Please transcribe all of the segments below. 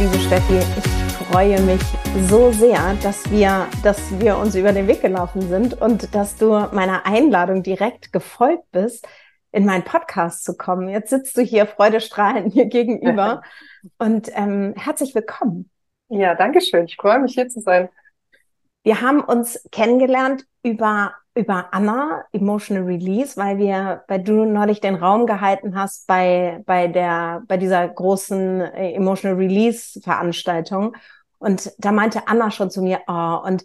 Liebe Steffi, ich freue mich so sehr, dass wir, dass wir uns über den Weg gelaufen sind und dass du meiner Einladung direkt gefolgt bist, in meinen Podcast zu kommen. Jetzt sitzt du hier freudestrahlend mir gegenüber und ähm, herzlich willkommen. Ja, danke schön. Ich freue mich hier zu sein. Wir haben uns kennengelernt über über Anna Emotional Release, weil wir, weil du neulich den Raum gehalten hast bei bei der bei dieser großen äh, Emotional Release Veranstaltung und da meinte Anna schon zu mir, oh, und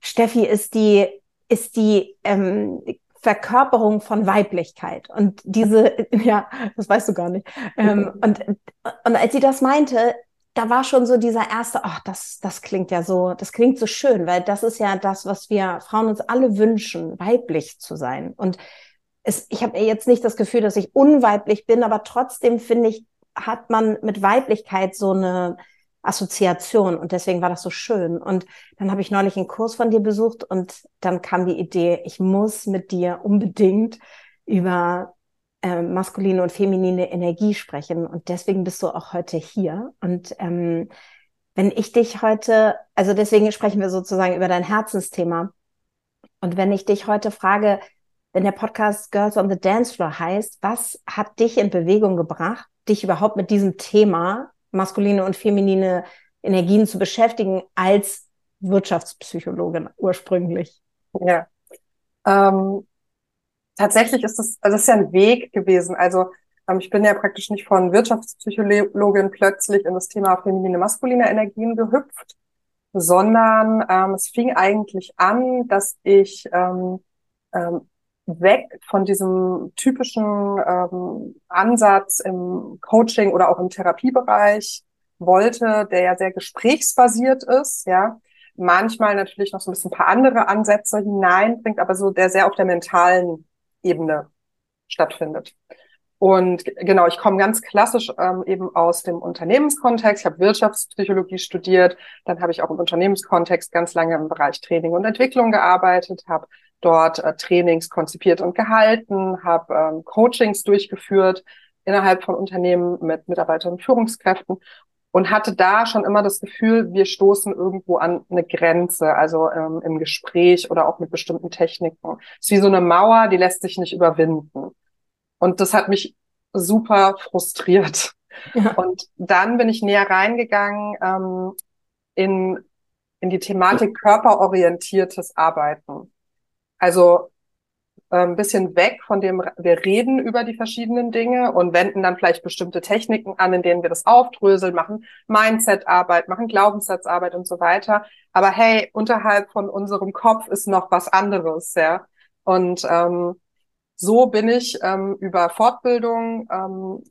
Steffi ist die ist die ähm, Verkörperung von Weiblichkeit. Und diese, ja, das weißt du gar nicht. Ähm, und, und als sie das meinte, da war schon so dieser erste, ach, das, das klingt ja so, das klingt so schön, weil das ist ja das, was wir Frauen uns alle wünschen, weiblich zu sein. Und es, ich habe jetzt nicht das Gefühl, dass ich unweiblich bin, aber trotzdem finde ich, hat man mit Weiblichkeit so eine Assoziation und deswegen war das so schön. Und dann habe ich neulich einen Kurs von dir besucht und dann kam die Idee, ich muss mit dir unbedingt über äh, maskuline und feminine Energie sprechen. Und deswegen bist du auch heute hier. Und ähm, wenn ich dich heute, also deswegen sprechen wir sozusagen über dein Herzensthema. Und wenn ich dich heute frage, wenn der Podcast Girls on the Dance Floor heißt, was hat dich in Bewegung gebracht, dich überhaupt mit diesem Thema maskuline und feminine Energien zu beschäftigen als Wirtschaftspsychologin ursprünglich? Ja. Ähm, tatsächlich ist das, also das ist ja ein Weg gewesen. Also ähm, ich bin ja praktisch nicht von Wirtschaftspsychologin plötzlich in das Thema feminine, maskuline Energien gehüpft, sondern ähm, es fing eigentlich an, dass ich ähm, ähm, weg von diesem typischen ähm, Ansatz im Coaching oder auch im Therapiebereich wollte, der ja sehr gesprächsbasiert ist, ja, manchmal natürlich noch so ein bisschen ein paar andere Ansätze hineinbringt, aber so der sehr auf der mentalen Ebene stattfindet. Und genau, ich komme ganz klassisch ähm, eben aus dem Unternehmenskontext. Ich habe Wirtschaftspsychologie studiert, dann habe ich auch im Unternehmenskontext ganz lange im Bereich Training und Entwicklung gearbeitet, habe dort äh, Trainings konzipiert und gehalten, habe ähm, Coachings durchgeführt innerhalb von Unternehmen mit Mitarbeitern und Führungskräften und hatte da schon immer das Gefühl, wir stoßen irgendwo an eine Grenze, also ähm, im Gespräch oder auch mit bestimmten Techniken. Es ist wie so eine Mauer, die lässt sich nicht überwinden. Und das hat mich super frustriert. Ja. Und dann bin ich näher reingegangen ähm, in, in die Thematik körperorientiertes Arbeiten. Also ein ähm, bisschen weg von dem, wir reden über die verschiedenen Dinge und wenden dann vielleicht bestimmte Techniken an, in denen wir das aufdröseln, machen Mindset-Arbeit, machen Glaubenssatzarbeit und so weiter. Aber hey, unterhalb von unserem Kopf ist noch was anderes, ja. Und ähm, so bin ich ähm, über Fortbildung, ähm,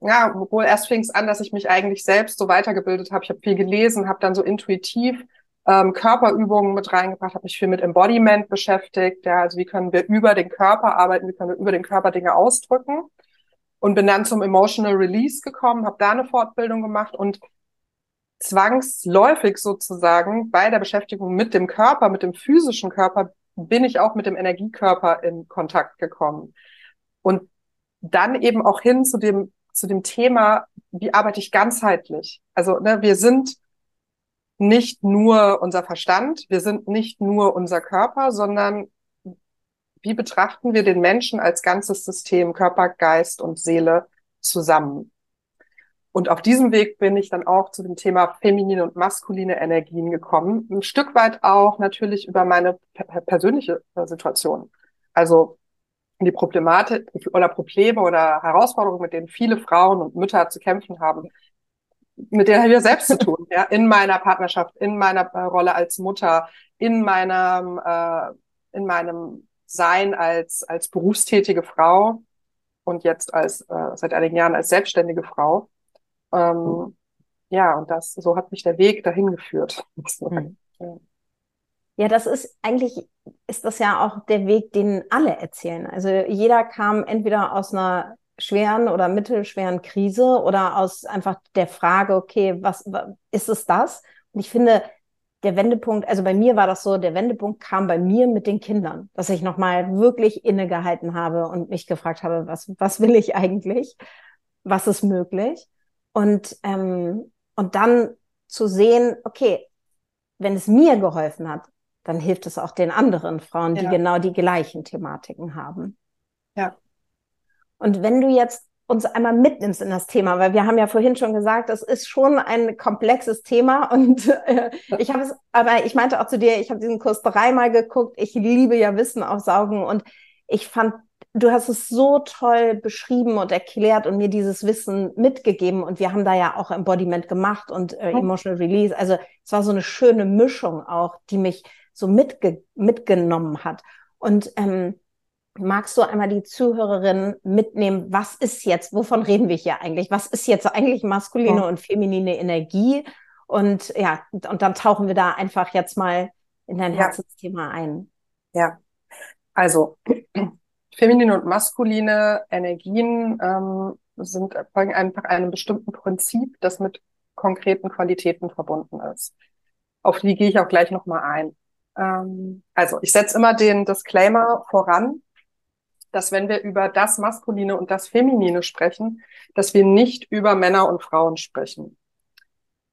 ja, obwohl erst fing es an, dass ich mich eigentlich selbst so weitergebildet habe. Ich habe viel gelesen, habe dann so intuitiv ähm, Körperübungen mit reingebracht, habe mich viel mit Embodiment beschäftigt. Ja, also wie können wir über den Körper arbeiten, wie können wir über den Körper Dinge ausdrücken. Und bin dann zum Emotional Release gekommen, habe da eine Fortbildung gemacht und zwangsläufig sozusagen bei der Beschäftigung mit dem Körper, mit dem physischen Körper, bin ich auch mit dem Energiekörper in Kontakt gekommen. Und dann eben auch hin zu dem, zu dem Thema, wie arbeite ich ganzheitlich? Also ne, wir sind nicht nur unser Verstand, wir sind nicht nur unser Körper, sondern wie betrachten wir den Menschen als ganzes System, Körper, Geist und Seele zusammen? Und auf diesem Weg bin ich dann auch zu dem Thema feminine und maskuline Energien gekommen. Ein Stück weit auch natürlich über meine persönliche äh, Situation. Also die Problematik oder Probleme oder Herausforderungen, mit denen viele Frauen und Mütter zu kämpfen haben, mit denen habe ich selbst zu tun, ja, in meiner Partnerschaft, in meiner äh, Rolle als Mutter, in meinem, äh, in meinem Sein als, als berufstätige Frau und jetzt als, äh, seit einigen Jahren als selbstständige Frau. Ähm, ja, und das, so hat mich der Weg dahin geführt. Mhm. Ja, das ist eigentlich, ist das ja auch der Weg, den alle erzählen. Also jeder kam entweder aus einer schweren oder mittelschweren Krise oder aus einfach der Frage, okay, was, ist es das? Und ich finde, der Wendepunkt, also bei mir war das so, der Wendepunkt kam bei mir mit den Kindern, dass ich nochmal wirklich innegehalten habe und mich gefragt habe, was, was will ich eigentlich? Was ist möglich? Und, ähm, und dann zu sehen, okay, wenn es mir geholfen hat, dann hilft es auch den anderen Frauen, die ja. genau die gleichen Thematiken haben. Ja. Und wenn du jetzt uns einmal mitnimmst in das Thema, weil wir haben ja vorhin schon gesagt, es ist schon ein komplexes Thema und äh, ich habe es, aber ich meinte auch zu dir, ich habe diesen Kurs dreimal geguckt, ich liebe ja Wissen aufsaugen und ich fand du hast es so toll beschrieben und erklärt und mir dieses Wissen mitgegeben. Und wir haben da ja auch Embodiment gemacht und äh, Emotional Release. Also es war so eine schöne Mischung auch, die mich so mitge mitgenommen hat. Und ähm, magst du einmal die Zuhörerin mitnehmen, was ist jetzt, wovon reden wir hier eigentlich? Was ist jetzt eigentlich maskuline ja. und feminine Energie? Und ja, und dann tauchen wir da einfach jetzt mal in dein ja. Herzensthema ein. Ja, also feminine und maskuline Energien ähm, sind folgen einfach einem bestimmten Prinzip, das mit konkreten Qualitäten verbunden ist. Auf die gehe ich auch gleich nochmal ein. Ähm, also ich setze immer den Disclaimer voran, dass wenn wir über das Maskuline und das Feminine sprechen, dass wir nicht über Männer und Frauen sprechen,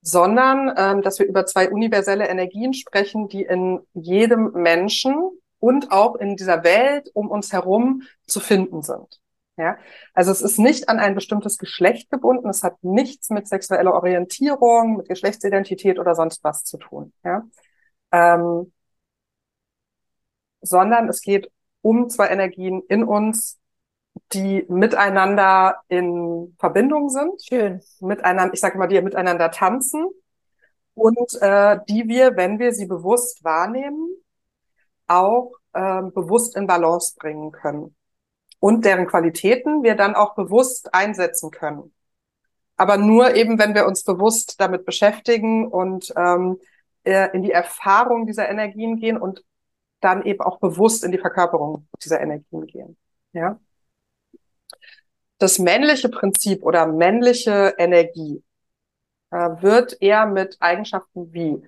sondern ähm, dass wir über zwei universelle Energien sprechen, die in jedem Menschen und auch in dieser Welt um uns herum zu finden sind. Ja, also es ist nicht an ein bestimmtes Geschlecht gebunden. Es hat nichts mit sexueller Orientierung, mit Geschlechtsidentität oder sonst was zu tun. Ja, ähm, sondern es geht um zwei Energien in uns, die miteinander in Verbindung sind. Schön. Miteinander, ich sage mal, die miteinander tanzen und äh, die wir, wenn wir sie bewusst wahrnehmen, auch ähm, bewusst in Balance bringen können und deren Qualitäten wir dann auch bewusst einsetzen können. Aber nur eben, wenn wir uns bewusst damit beschäftigen und ähm, äh, in die Erfahrung dieser Energien gehen und dann eben auch bewusst in die Verkörperung dieser Energien gehen. Ja. Das männliche Prinzip oder männliche Energie äh, wird eher mit Eigenschaften wie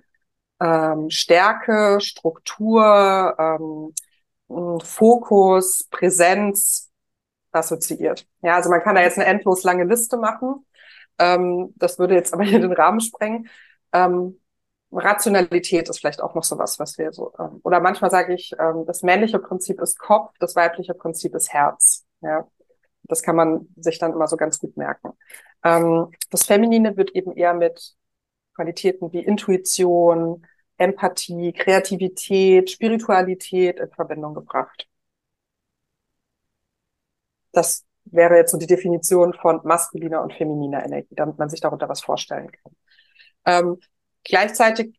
ähm, Stärke, Struktur, ähm, Fokus, Präsenz assoziiert. Ja, also man kann da jetzt eine endlos lange Liste machen. Ähm, das würde jetzt aber hier den Rahmen sprengen. Ähm, Rationalität ist vielleicht auch noch so was, was wir so, ähm, oder manchmal sage ich, ähm, das männliche Prinzip ist Kopf, das weibliche Prinzip ist Herz. Ja, das kann man sich dann immer so ganz gut merken. Ähm, das Feminine wird eben eher mit Qualitäten wie Intuition, Empathie, Kreativität, Spiritualität in Verbindung gebracht. Das wäre jetzt so die Definition von maskuliner und femininer Energie, damit man sich darunter was vorstellen kann. Ähm, gleichzeitig,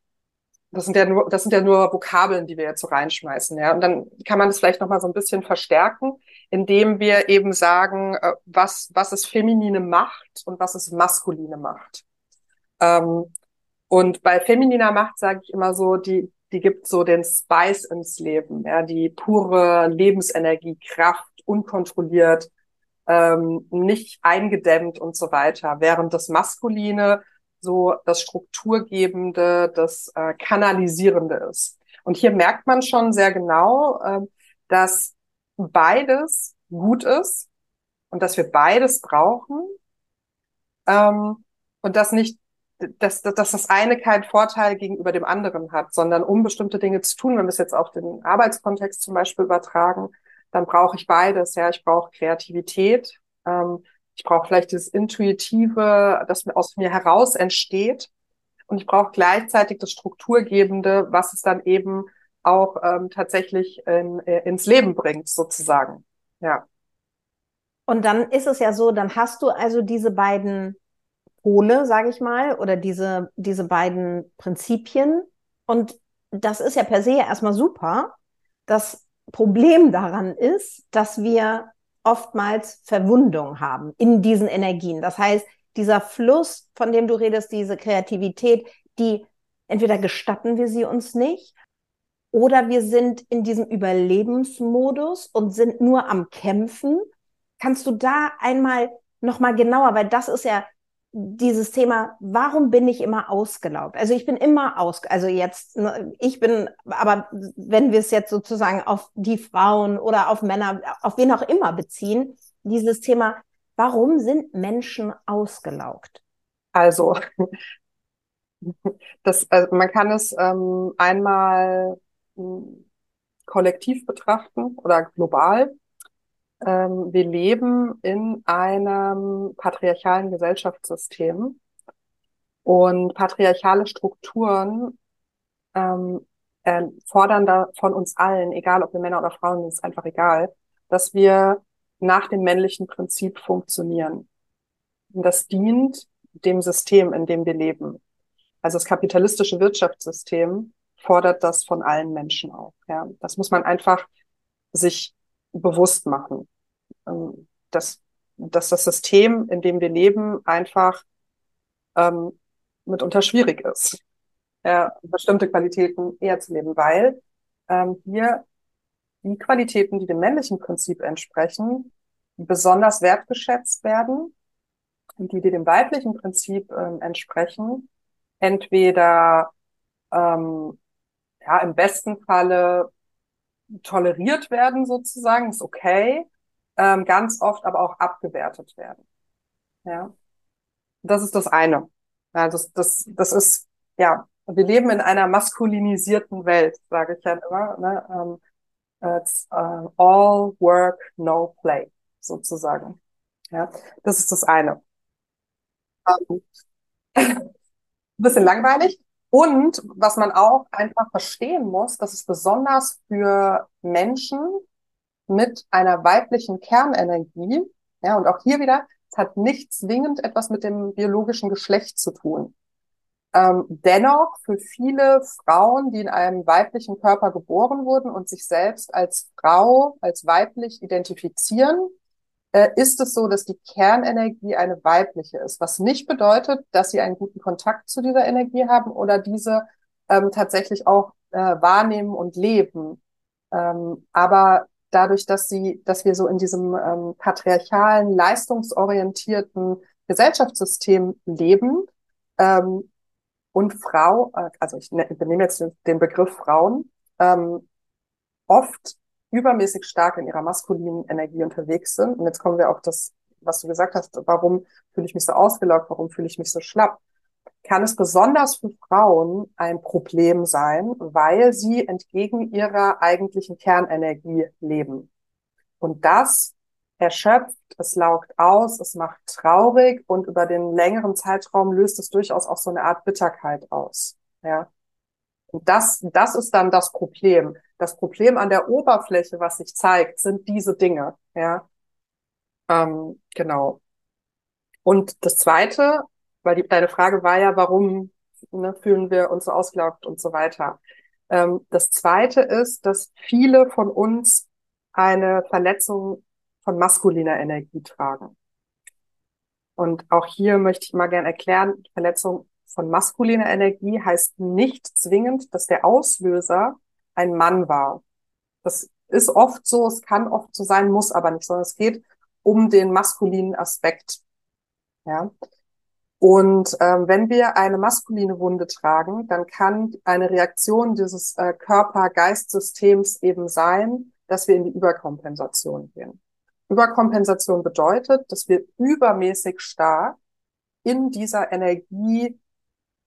das sind ja nur, das sind ja nur Vokabeln, die wir jetzt so reinschmeißen, ja. Und dann kann man das vielleicht noch mal so ein bisschen verstärken, indem wir eben sagen, äh, was, was ist feminine Macht und was ist maskuline Macht. Ähm, und bei femininer Macht sage ich immer so, die, die gibt so den Spice ins Leben, ja, die pure Lebensenergie, Kraft, unkontrolliert, ähm, nicht eingedämmt und so weiter. Während das Maskuline so das Strukturgebende, das äh, Kanalisierende ist. Und hier merkt man schon sehr genau, äh, dass beides gut ist und dass wir beides brauchen ähm, und dass nicht dass, dass das eine keinen Vorteil gegenüber dem anderen hat, sondern um bestimmte Dinge zu tun, wenn wir es jetzt auf den Arbeitskontext zum Beispiel übertragen, dann brauche ich beides. Ja, ich brauche Kreativität, ähm, Ich brauche vielleicht dieses Intuitive, das aus mir heraus entsteht. Und ich brauche gleichzeitig das Strukturgebende, was es dann eben auch ähm, tatsächlich in, äh, ins Leben bringt, sozusagen. Ja. Und dann ist es ja so, dann hast du also diese beiden Pole, sage ich mal, oder diese, diese beiden Prinzipien. Und das ist ja per se erstmal super. Das Problem daran ist, dass wir oftmals Verwundung haben in diesen Energien. Das heißt, dieser Fluss, von dem du redest, diese Kreativität, die entweder gestatten wir sie uns nicht oder wir sind in diesem Überlebensmodus und sind nur am Kämpfen. Kannst du da einmal noch mal genauer, weil das ist ja dieses Thema, warum bin ich immer ausgelaugt? Also ich bin immer aus, also jetzt, ne, ich bin, aber wenn wir es jetzt sozusagen auf die Frauen oder auf Männer, auf wen auch immer beziehen, dieses Thema, warum sind Menschen ausgelaugt? Also, das, also man kann es ähm, einmal hm, kollektiv betrachten oder global ähm, wir leben in einem patriarchalen Gesellschaftssystem und patriarchale Strukturen ähm, äh, fordern da von uns allen, egal ob wir Männer oder Frauen ist einfach egal, dass wir nach dem männlichen Prinzip funktionieren. Und das dient dem System, in dem wir leben. Also das kapitalistische Wirtschaftssystem fordert das von allen Menschen auch. Ja, das muss man einfach sich bewusst machen. Ähm, dass, dass das System, in dem wir leben, einfach ähm, mitunter schwierig ist, ja, bestimmte Qualitäten eher zu leben, weil ähm, hier die Qualitäten, die dem männlichen Prinzip entsprechen, besonders wertgeschätzt werden und die, die dem weiblichen Prinzip ähm, entsprechen, entweder ähm, ja im besten Falle toleriert werden sozusagen, ist okay, ähm, ganz oft aber auch abgewertet werden. Ja, das ist das eine. Ja, das, das, das ist, ja, wir leben in einer maskulinisierten Welt, sage ich ja immer. Ne? Ähm, it's, uh, all work, no play, sozusagen. Ja, das ist das eine. Ein bisschen langweilig. Und was man auch einfach verstehen muss, dass es besonders für Menschen mit einer weiblichen Kernenergie, ja, und auch hier wieder, es hat nicht zwingend etwas mit dem biologischen Geschlecht zu tun. Ähm, dennoch für viele Frauen, die in einem weiblichen Körper geboren wurden und sich selbst als Frau, als weiblich identifizieren, äh, ist es so, dass die Kernenergie eine weibliche ist, was nicht bedeutet, dass sie einen guten Kontakt zu dieser Energie haben oder diese ähm, tatsächlich auch äh, wahrnehmen und leben. Ähm, aber dadurch, dass sie, dass wir so in diesem ähm, patriarchalen, leistungsorientierten Gesellschaftssystem leben ähm, und Frau, äh, also ich ne, benehme jetzt den, Begriff Frauen, ähm, oft übermäßig stark in ihrer maskulinen Energie unterwegs sind. Und jetzt kommen wir auf das, was du gesagt hast, warum fühle ich mich so ausgelaugt, warum fühle ich mich so schlapp kann es besonders für Frauen ein Problem sein, weil sie entgegen ihrer eigentlichen Kernenergie leben. Und das erschöpft, es laugt aus, es macht traurig und über den längeren Zeitraum löst es durchaus auch so eine Art Bitterkeit aus. Ja. Und das, das ist dann das Problem. Das Problem an der Oberfläche, was sich zeigt, sind diese Dinge. Ja. Ähm, genau. Und das Zweite, weil die, deine Frage war ja, warum ne, fühlen wir uns so ausgelaugt und so weiter. Ähm, das Zweite ist, dass viele von uns eine Verletzung von maskuliner Energie tragen. Und auch hier möchte ich mal gerne erklären, Verletzung von maskuliner Energie heißt nicht zwingend, dass der Auslöser ein Mann war. Das ist oft so, es kann oft so sein, muss aber nicht, sondern es geht um den maskulinen Aspekt. Ja. Und ähm, wenn wir eine maskuline Wunde tragen, dann kann eine Reaktion dieses äh, Körper-Geist-Systems eben sein, dass wir in die Überkompensation gehen. Überkompensation bedeutet, dass wir übermäßig stark in dieser Energie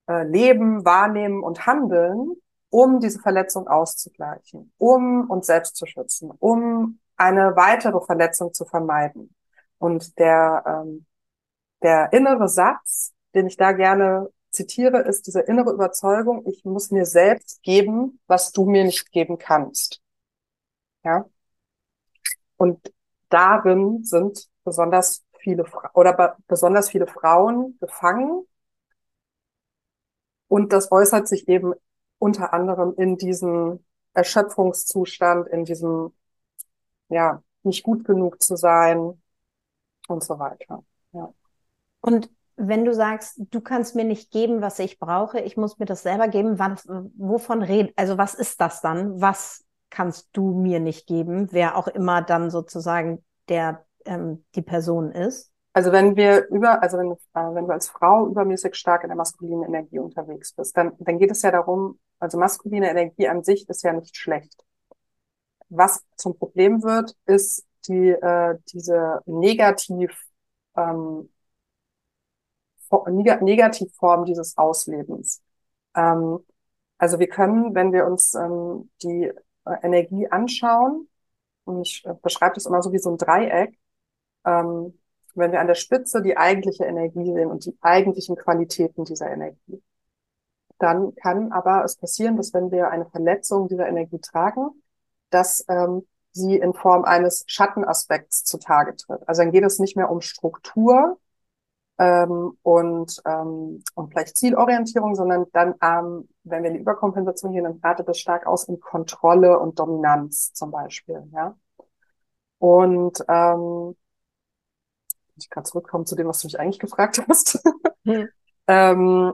äh, leben, wahrnehmen und handeln, um diese Verletzung auszugleichen, um uns selbst zu schützen, um eine weitere Verletzung zu vermeiden. Und der, ähm, der innere Satz, den ich da gerne zitiere, ist diese innere Überzeugung, ich muss mir selbst geben, was du mir nicht geben kannst. Ja. Und darin sind besonders viele Fra oder besonders viele Frauen gefangen. Und das äußert sich eben unter anderem in diesem Erschöpfungszustand, in diesem, ja, nicht gut genug zu sein und so weiter. Ja. Und wenn du sagst, du kannst mir nicht geben, was ich brauche, ich muss mir das selber geben, was, wovon red, also was ist das dann? Was kannst du mir nicht geben, wer auch immer dann sozusagen der ähm, die Person ist? Also wenn wir über, also wenn, äh, wenn du als Frau übermäßig stark in der maskulinen Energie unterwegs bist, dann, dann geht es ja darum, also maskuline Energie an sich ist ja nicht schlecht. Was zum Problem wird, ist die äh, diese negativ ähm, Negativform dieses Auslebens. Ähm, also wir können, wenn wir uns ähm, die äh, Energie anschauen, und ich äh, beschreibe das immer so wie so ein Dreieck, ähm, wenn wir an der Spitze die eigentliche Energie sehen und die eigentlichen Qualitäten dieser Energie, dann kann aber es passieren, dass wenn wir eine Verletzung dieser Energie tragen, dass ähm, sie in Form eines Schattenaspekts zutage tritt. Also dann geht es nicht mehr um Struktur, ähm, und, ähm, und vielleicht Zielorientierung, sondern dann, ähm, wenn wir in die Überkompensation gehen, dann artet das stark aus in Kontrolle und Dominanz zum Beispiel. Ja? Und ähm, ich kann zurückkommen zu dem, was du mich eigentlich gefragt hast. Hm. ähm,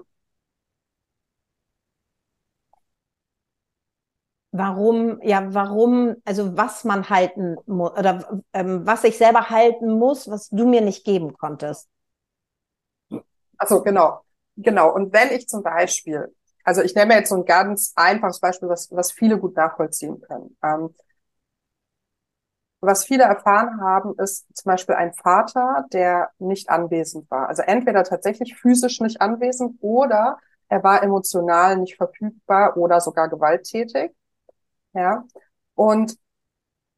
warum, ja, warum, also was man halten muss oder ähm, was ich selber halten muss, was du mir nicht geben konntest. Also genau, genau. Und wenn ich zum Beispiel, also ich nehme jetzt so ein ganz einfaches Beispiel, was, was viele gut nachvollziehen können. Ähm, was viele erfahren haben, ist zum Beispiel ein Vater, der nicht anwesend war. Also entweder tatsächlich physisch nicht anwesend oder er war emotional nicht verfügbar oder sogar gewalttätig. Ja. Und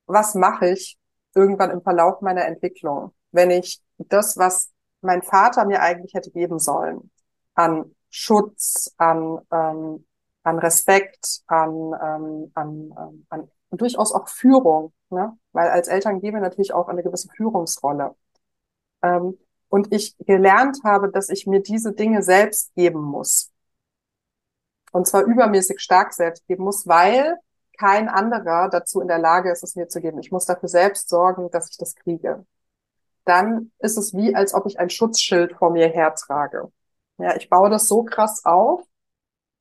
was mache ich irgendwann im Verlauf meiner Entwicklung, wenn ich das, was mein Vater mir eigentlich hätte geben sollen. An Schutz, an, ähm, an Respekt, an, ähm, an, ähm, an durchaus auch Führung, ne? weil als Eltern gehen wir natürlich auch eine gewisse Führungsrolle. Ähm, und ich gelernt habe, dass ich mir diese Dinge selbst geben muss. Und zwar übermäßig stark selbst geben muss, weil kein anderer dazu in der Lage ist, es mir zu geben. Ich muss dafür selbst sorgen, dass ich das kriege dann ist es wie, als ob ich ein Schutzschild vor mir hertrage. Ja, ich baue das so krass auf,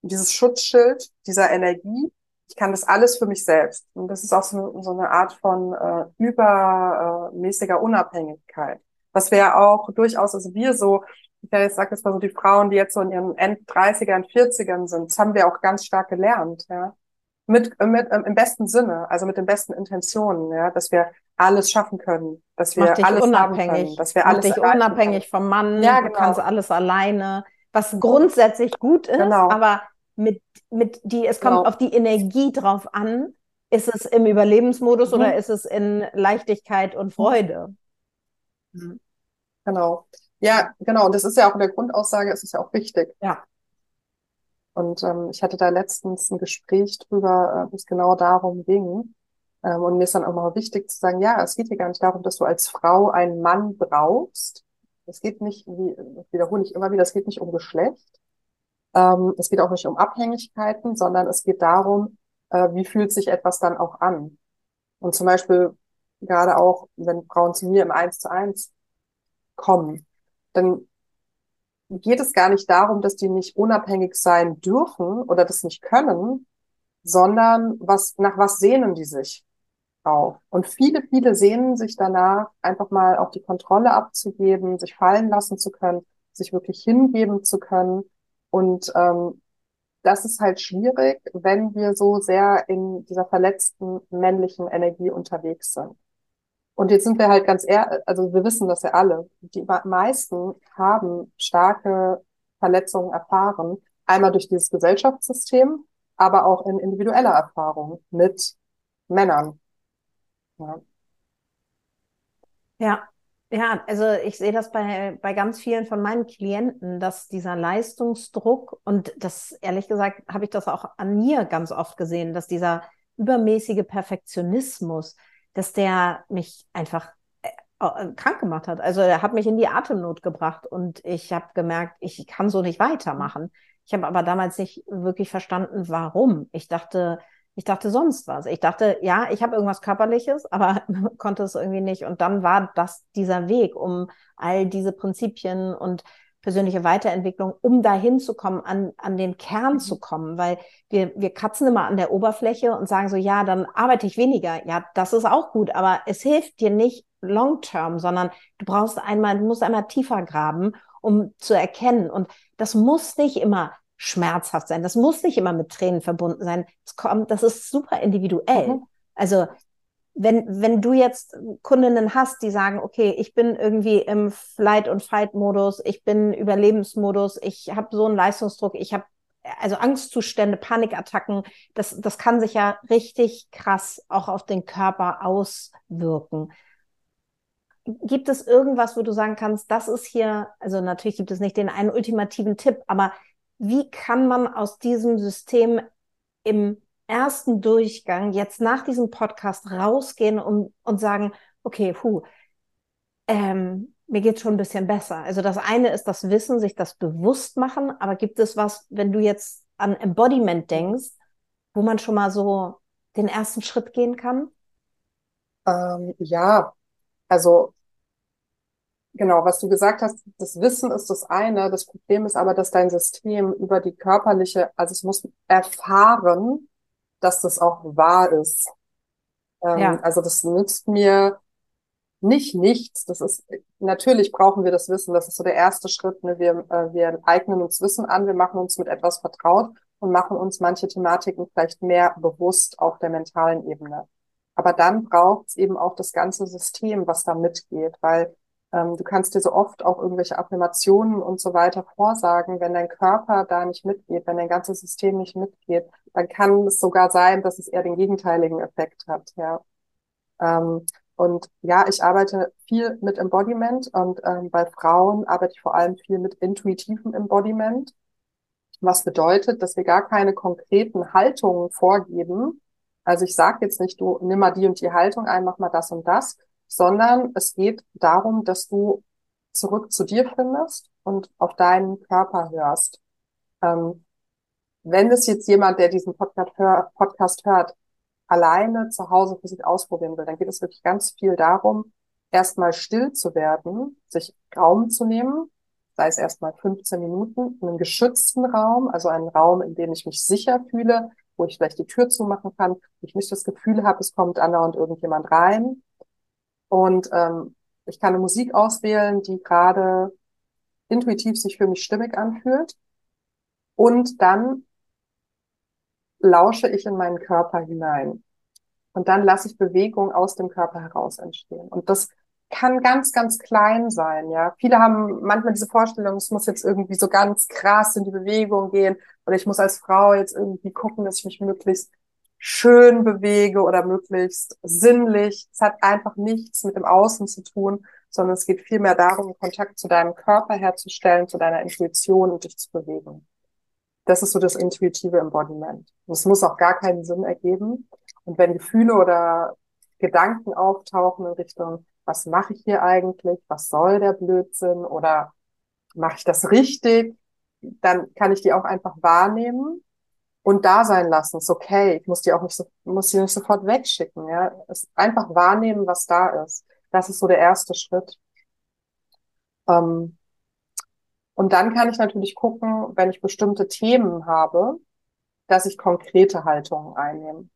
dieses Schutzschild dieser Energie. Ich kann das alles für mich selbst. Und das ist auch so, so eine Art von äh, übermäßiger Unabhängigkeit. Was wir auch durchaus, also wir so, ich sage jetzt mal so die Frauen, die jetzt so in ihren End-30ern, 40ern sind, das haben wir auch ganz stark gelernt. Ja mit, mit ähm, im besten Sinne, also mit den besten Intentionen, ja, dass wir alles schaffen können, dass wir alles unabhängig, können, dass wir alles dich unabhängig können. vom Mann, ja, genau. du kannst alles alleine, was grundsätzlich gut ist, genau. aber mit mit die es kommt genau. auf die Energie drauf an, ist es im Überlebensmodus mhm. oder ist es in Leichtigkeit und Freude? Mhm. Genau. Ja, genau. Und das ist ja auch in der Grundaussage, ist es ja auch wichtig. Ja. Und ähm, ich hatte da letztens ein Gespräch drüber, äh, wo es genau darum ging. Ähm, und mir ist dann auch mal wichtig zu sagen, ja, es geht hier gar nicht darum, dass du als Frau einen Mann brauchst. Es geht nicht, wie wiederhole ich immer wieder, es geht nicht um Geschlecht. Ähm, es geht auch nicht um Abhängigkeiten, sondern es geht darum, äh, wie fühlt sich etwas dann auch an. Und zum Beispiel gerade auch, wenn Frauen zu mir im Eins zu eins kommen, dann geht es gar nicht darum, dass die nicht unabhängig sein dürfen oder das nicht können, sondern was, nach was sehnen die sich auch? Und viele, viele sehnen sich danach, einfach mal auch die Kontrolle abzugeben, sich fallen lassen zu können, sich wirklich hingeben zu können. Und ähm, das ist halt schwierig, wenn wir so sehr in dieser verletzten männlichen Energie unterwegs sind. Und jetzt sind wir halt ganz ehrlich, also wir wissen das ja alle. Die meisten haben starke Verletzungen erfahren. Einmal durch dieses Gesellschaftssystem, aber auch in individueller Erfahrung mit Männern. Ja. Ja, Ja, also ich sehe das bei, bei ganz vielen von meinen Klienten, dass dieser Leistungsdruck und das ehrlich gesagt habe ich das auch an mir ganz oft gesehen, dass dieser übermäßige Perfektionismus, dass der mich einfach äh, äh, krank gemacht hat. Also er hat mich in die Atemnot gebracht und ich habe gemerkt, ich kann so nicht weitermachen. Ich habe aber damals nicht wirklich verstanden, warum. Ich dachte, ich dachte sonst was. Ich dachte, ja, ich habe irgendwas Körperliches, aber konnte es irgendwie nicht. Und dann war das dieser Weg, um all diese Prinzipien und persönliche Weiterentwicklung, um dahin zu kommen, an, an den Kern mhm. zu kommen, weil wir, wir kratzen immer an der Oberfläche und sagen so, ja, dann arbeite ich weniger. Ja, das ist auch gut, aber es hilft dir nicht long term, sondern du brauchst einmal, du musst einmal tiefer graben, um zu erkennen. Und das muss nicht immer schmerzhaft sein. Das muss nicht immer mit Tränen verbunden sein. Das kommt, das ist super individuell. Mhm. Also wenn, wenn du jetzt Kundinnen hast, die sagen, okay, ich bin irgendwie im Flight- und Fight-Modus, ich bin Überlebensmodus, ich habe so einen Leistungsdruck, ich habe also Angstzustände, Panikattacken, das, das kann sich ja richtig krass auch auf den Körper auswirken. Gibt es irgendwas, wo du sagen kannst, das ist hier, also natürlich gibt es nicht den einen ultimativen Tipp, aber wie kann man aus diesem System im ersten Durchgang jetzt nach diesem Podcast rausgehen und, und sagen, okay, puh, ähm, mir geht's schon ein bisschen besser. Also das eine ist das Wissen, sich das bewusst machen, aber gibt es was, wenn du jetzt an Embodiment denkst, wo man schon mal so den ersten Schritt gehen kann? Ähm, ja, also Genau, was du gesagt hast, das Wissen ist das eine. Das Problem ist aber, dass dein System über die körperliche, also es muss erfahren, dass das auch wahr ist. Ähm, ja. Also das nützt mir nicht nichts. Das ist natürlich brauchen wir das Wissen. Das ist so der erste Schritt. Ne? Wir, äh, wir eignen uns Wissen an, wir machen uns mit etwas vertraut und machen uns manche Thematiken vielleicht mehr bewusst auf der mentalen Ebene. Aber dann braucht es eben auch das ganze System, was da mitgeht, weil du kannst dir so oft auch irgendwelche Affirmationen und so weiter vorsagen. Wenn dein Körper da nicht mitgeht, wenn dein ganzes System nicht mitgeht, dann kann es sogar sein, dass es eher den gegenteiligen Effekt hat. Ja. Ähm, und ja, ich arbeite viel mit Embodiment und ähm, bei Frauen arbeite ich vor allem viel mit intuitivem Embodiment. Was bedeutet, dass wir gar keine konkreten Haltungen vorgeben. Also ich sage jetzt nicht, du nimm mal die und die Haltung ein, mach mal das und das, sondern es geht darum, dass du zurück zu dir findest und auf deinen Körper hörst. Ähm, wenn es jetzt jemand, der diesen Podcast, hör, Podcast hört, alleine zu Hause für sich ausprobieren will, dann geht es wirklich ganz viel darum, erstmal still zu werden, sich Raum zu nehmen, sei es erstmal 15 Minuten, einen geschützten Raum, also einen Raum, in dem ich mich sicher fühle, wo ich vielleicht die Tür zumachen kann, wo ich nicht das Gefühl habe, es kommt andauernd irgendjemand rein, und ähm, ich kann eine Musik auswählen, die gerade intuitiv sich für mich stimmig anfühlt. Und dann lausche ich in meinen Körper hinein. Und dann lasse ich Bewegung aus dem Körper heraus entstehen. Und das kann ganz, ganz klein sein, ja. Viele haben manchmal diese Vorstellung, es muss jetzt irgendwie so ganz krass in die Bewegung gehen oder ich muss als Frau jetzt irgendwie gucken, dass ich mich möglichst schön bewege oder möglichst sinnlich. Es hat einfach nichts mit dem Außen zu tun, sondern es geht vielmehr darum, Kontakt zu deinem Körper herzustellen, zu deiner Intuition und dich zu bewegen. Das ist so das intuitive Embodiment. Es muss auch gar keinen Sinn ergeben. Und wenn Gefühle oder Gedanken auftauchen in Richtung, was mache ich hier eigentlich? Was soll der Blödsinn? Oder mache ich das richtig? Dann kann ich die auch einfach wahrnehmen und da sein lassen. Ist okay. Ich muss die auch nicht so, muss die nicht sofort wegschicken. Ja, es einfach wahrnehmen, was da ist. Das ist so der erste Schritt. Ähm, und dann kann ich natürlich gucken, wenn ich bestimmte Themen habe, dass ich konkrete Haltungen einnehme.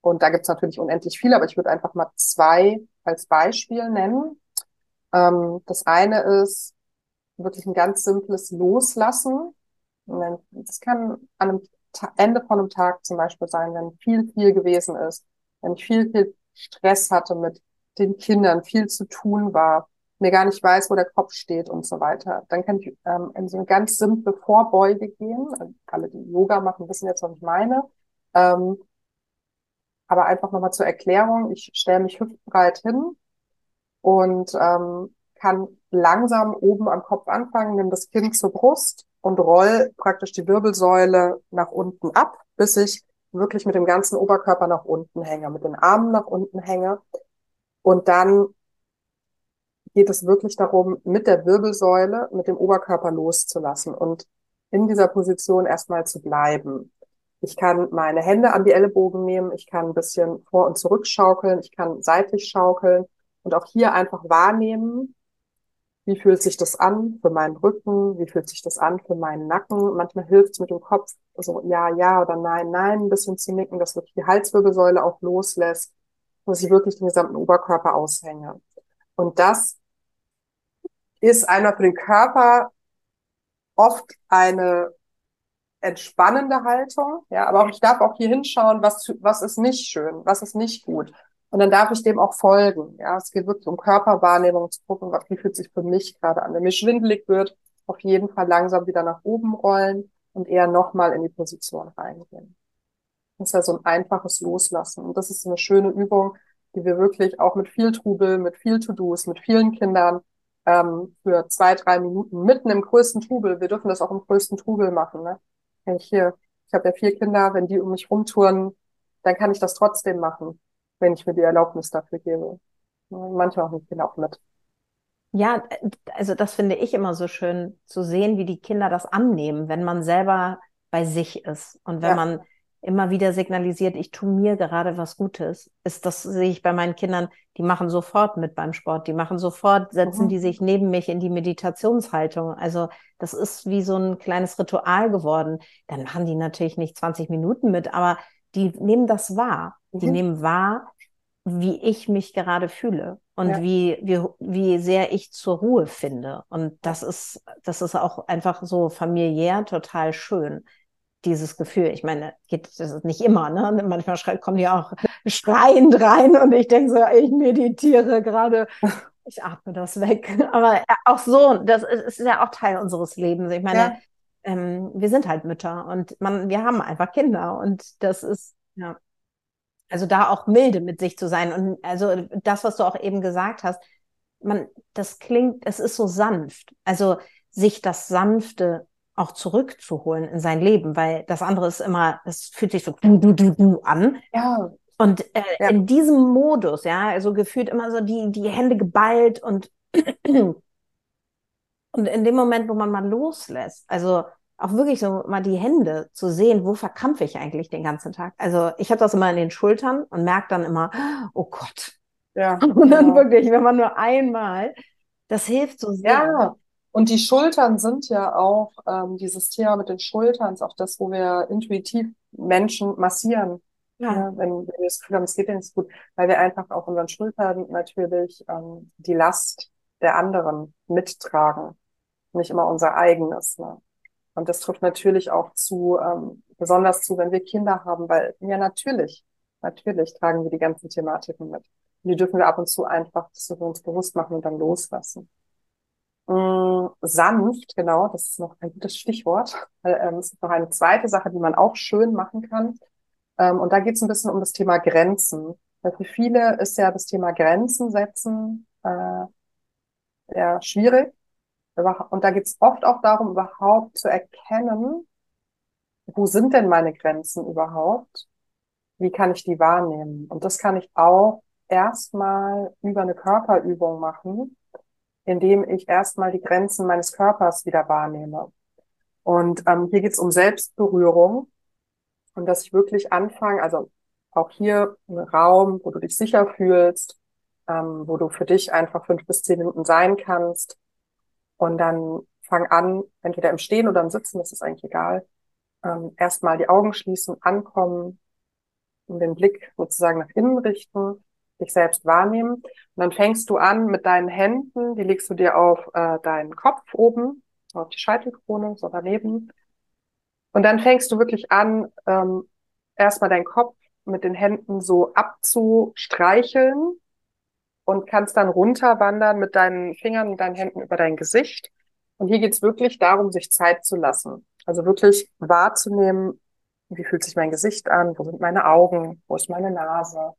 Und da gibt's natürlich unendlich viele, aber ich würde einfach mal zwei als Beispiel nennen. Ähm, das eine ist wirklich ein ganz simples Loslassen. Das kann an einem Ende von einem Tag zum Beispiel sein, wenn viel, viel gewesen ist, wenn ich viel, viel Stress hatte mit den Kindern, viel zu tun war, mir gar nicht weiß, wo der Kopf steht und so weiter. Dann kann ich ähm, in so eine ganz simple Vorbeuge gehen. Alle, die Yoga machen, wissen jetzt, was ich meine. Ähm, aber einfach nochmal zur Erklärung. Ich stelle mich hüftbreit hin und ähm, kann langsam oben am Kopf anfangen, nimm das Kinn zur Brust und roll praktisch die Wirbelsäule nach unten ab, bis ich wirklich mit dem ganzen Oberkörper nach unten hänge, mit den Armen nach unten hänge. Und dann geht es wirklich darum, mit der Wirbelsäule, mit dem Oberkörper loszulassen und in dieser Position erstmal zu bleiben. Ich kann meine Hände an die Ellenbogen nehmen, ich kann ein bisschen vor und zurück schaukeln, ich kann seitlich schaukeln und auch hier einfach wahrnehmen, wie fühlt sich das an für meinen Rücken, wie fühlt sich das an für meinen Nacken. Manchmal hilft es mit dem Kopf, so ja, ja oder nein, nein, ein bisschen zu nicken, dass wirklich die Halswirbelsäule auch loslässt, dass ich wirklich den gesamten Oberkörper aushänge. Und das ist einmal für den Körper oft eine entspannende Haltung, ja, aber auch ich darf auch hier hinschauen, was, was ist nicht schön, was ist nicht gut. Und dann darf ich dem auch folgen. Ja, es geht wirklich um Körperwahrnehmung zu gucken, was, wie fühlt sich für mich gerade an. Wenn mir schwindelig wird, auf jeden Fall langsam wieder nach oben rollen und eher nochmal in die Position reingehen. Das ist ja so ein einfaches Loslassen. Und das ist eine schöne Übung, die wir wirklich auch mit viel Trubel, mit viel To-Dos, mit vielen Kindern ähm, für zwei, drei Minuten mitten im größten Trubel. Wir dürfen das auch im größten Trubel machen. Ne? Wenn ich hier, ich habe ja vier Kinder, wenn die um mich rumtouren, dann kann ich das trotzdem machen, wenn ich mir die Erlaubnis dafür gebe. Manchmal auch nicht genau mit. Ja, also das finde ich immer so schön zu sehen, wie die Kinder das annehmen, wenn man selber bei sich ist und wenn ja. man immer wieder signalisiert, ich tue mir gerade was Gutes, ist das sehe ich bei meinen Kindern, die machen sofort mit beim Sport, die machen sofort, setzen mhm. die sich neben mich in die Meditationshaltung. Also das ist wie so ein kleines Ritual geworden. Dann machen die natürlich nicht 20 Minuten mit, aber die nehmen das wahr. Mhm. Die nehmen wahr, wie ich mich gerade fühle und ja. wie, wie, wie sehr ich zur Ruhe finde. Und das ist, das ist auch einfach so familiär total schön dieses Gefühl. Ich meine, geht das ist nicht immer, ne? Manchmal kommen die auch schreiend rein und ich denke so, ich meditiere gerade. Ich atme das weg. Aber auch so, das ist, ist ja auch Teil unseres Lebens. Ich meine, ja. Ähm, wir sind halt Mütter und man, wir haben einfach Kinder und das ist, ja. Also da auch milde mit sich zu sein. Und also das, was du auch eben gesagt hast, man, das klingt, es ist so sanft. Also sich das Sanfte auch zurückzuholen in sein Leben, weil das andere ist immer, es fühlt sich so du, du, du, du an. Ja. Und äh, ja. in diesem Modus, ja, also gefühlt immer so die, die Hände geballt und, und in dem Moment, wo man mal loslässt, also auch wirklich so mal die Hände zu sehen, wo verkrampfe ich eigentlich den ganzen Tag. Also ich habe das immer in den Schultern und merke dann immer, oh Gott. Ja. Und dann genau. wirklich, wenn man nur einmal, das hilft so sehr. Ja. Und die Schultern sind ja auch, ähm, dieses Thema mit den Schultern ist auch das, wo wir intuitiv Menschen massieren. Ja. ja wenn, wenn wir das Gefühl haben, es geht nicht gut, weil wir einfach auf unseren Schultern natürlich ähm, die Last der anderen mittragen, nicht immer unser eigenes. Ne? Und das trifft natürlich auch zu, ähm, besonders zu, wenn wir Kinder haben, weil ja natürlich, natürlich tragen wir die ganzen Thematiken mit. Und die dürfen wir ab und zu einfach, dass wir uns bewusst machen und dann loslassen. Mm, sanft, genau, das ist noch ein gutes Stichwort. Ähm, es ist noch eine zweite Sache, die man auch schön machen kann. Ähm, und da geht es ein bisschen um das Thema Grenzen. Weil für viele ist ja das Thema Grenzen setzen äh, ja schwierig. Und da geht es oft auch darum, überhaupt zu erkennen, wo sind denn meine Grenzen überhaupt? Wie kann ich die wahrnehmen? Und das kann ich auch erstmal über eine Körperübung machen, indem ich erstmal die Grenzen meines Körpers wieder wahrnehme. Und ähm, hier geht es um Selbstberührung und dass ich wirklich anfange, also auch hier ein Raum, wo du dich sicher fühlst, ähm, wo du für dich einfach fünf bis zehn Minuten sein kannst. Und dann fang an, entweder im Stehen oder im Sitzen, das ist eigentlich egal, ähm, erstmal die Augen schließen, ankommen den Blick sozusagen nach innen richten dich selbst wahrnehmen. Und dann fängst du an mit deinen Händen, die legst du dir auf äh, deinen Kopf oben, auf die Scheitelkrone, so daneben. Und dann fängst du wirklich an, ähm, erstmal deinen Kopf mit den Händen so abzustreicheln und kannst dann runterwandern mit deinen Fingern und deinen Händen über dein Gesicht. Und hier geht's wirklich darum, sich Zeit zu lassen. Also wirklich wahrzunehmen, wie fühlt sich mein Gesicht an, wo sind meine Augen, wo ist meine Nase,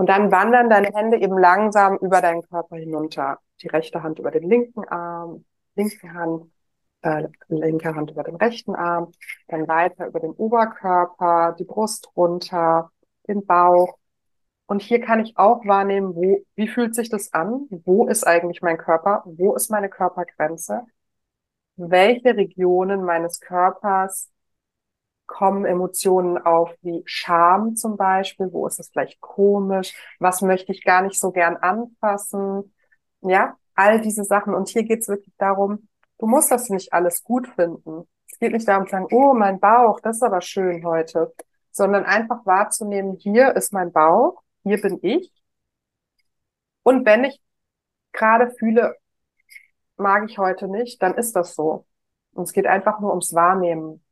und dann wandern deine Hände eben langsam über deinen Körper hinunter. die rechte Hand über den linken Arm, linke Hand, äh, linke Hand über den rechten Arm, dann weiter über den Oberkörper, die Brust runter, den Bauch. Und hier kann ich auch wahrnehmen, wo, wie fühlt sich das an? Wo ist eigentlich mein Körper? Wo ist meine Körpergrenze? Welche Regionen meines Körpers kommen Emotionen auf wie Scham zum Beispiel? Wo ist es vielleicht komisch? Was möchte ich gar nicht so gern anfassen? Ja, all diese Sachen. Und hier geht es wirklich darum, du musst das nicht alles gut finden. Es geht nicht darum zu sagen, oh, mein Bauch, das ist aber schön heute, sondern einfach wahrzunehmen, hier ist mein Bauch, hier bin ich. Und wenn ich gerade fühle, mag ich heute nicht, dann ist das so. Und es geht einfach nur ums Wahrnehmen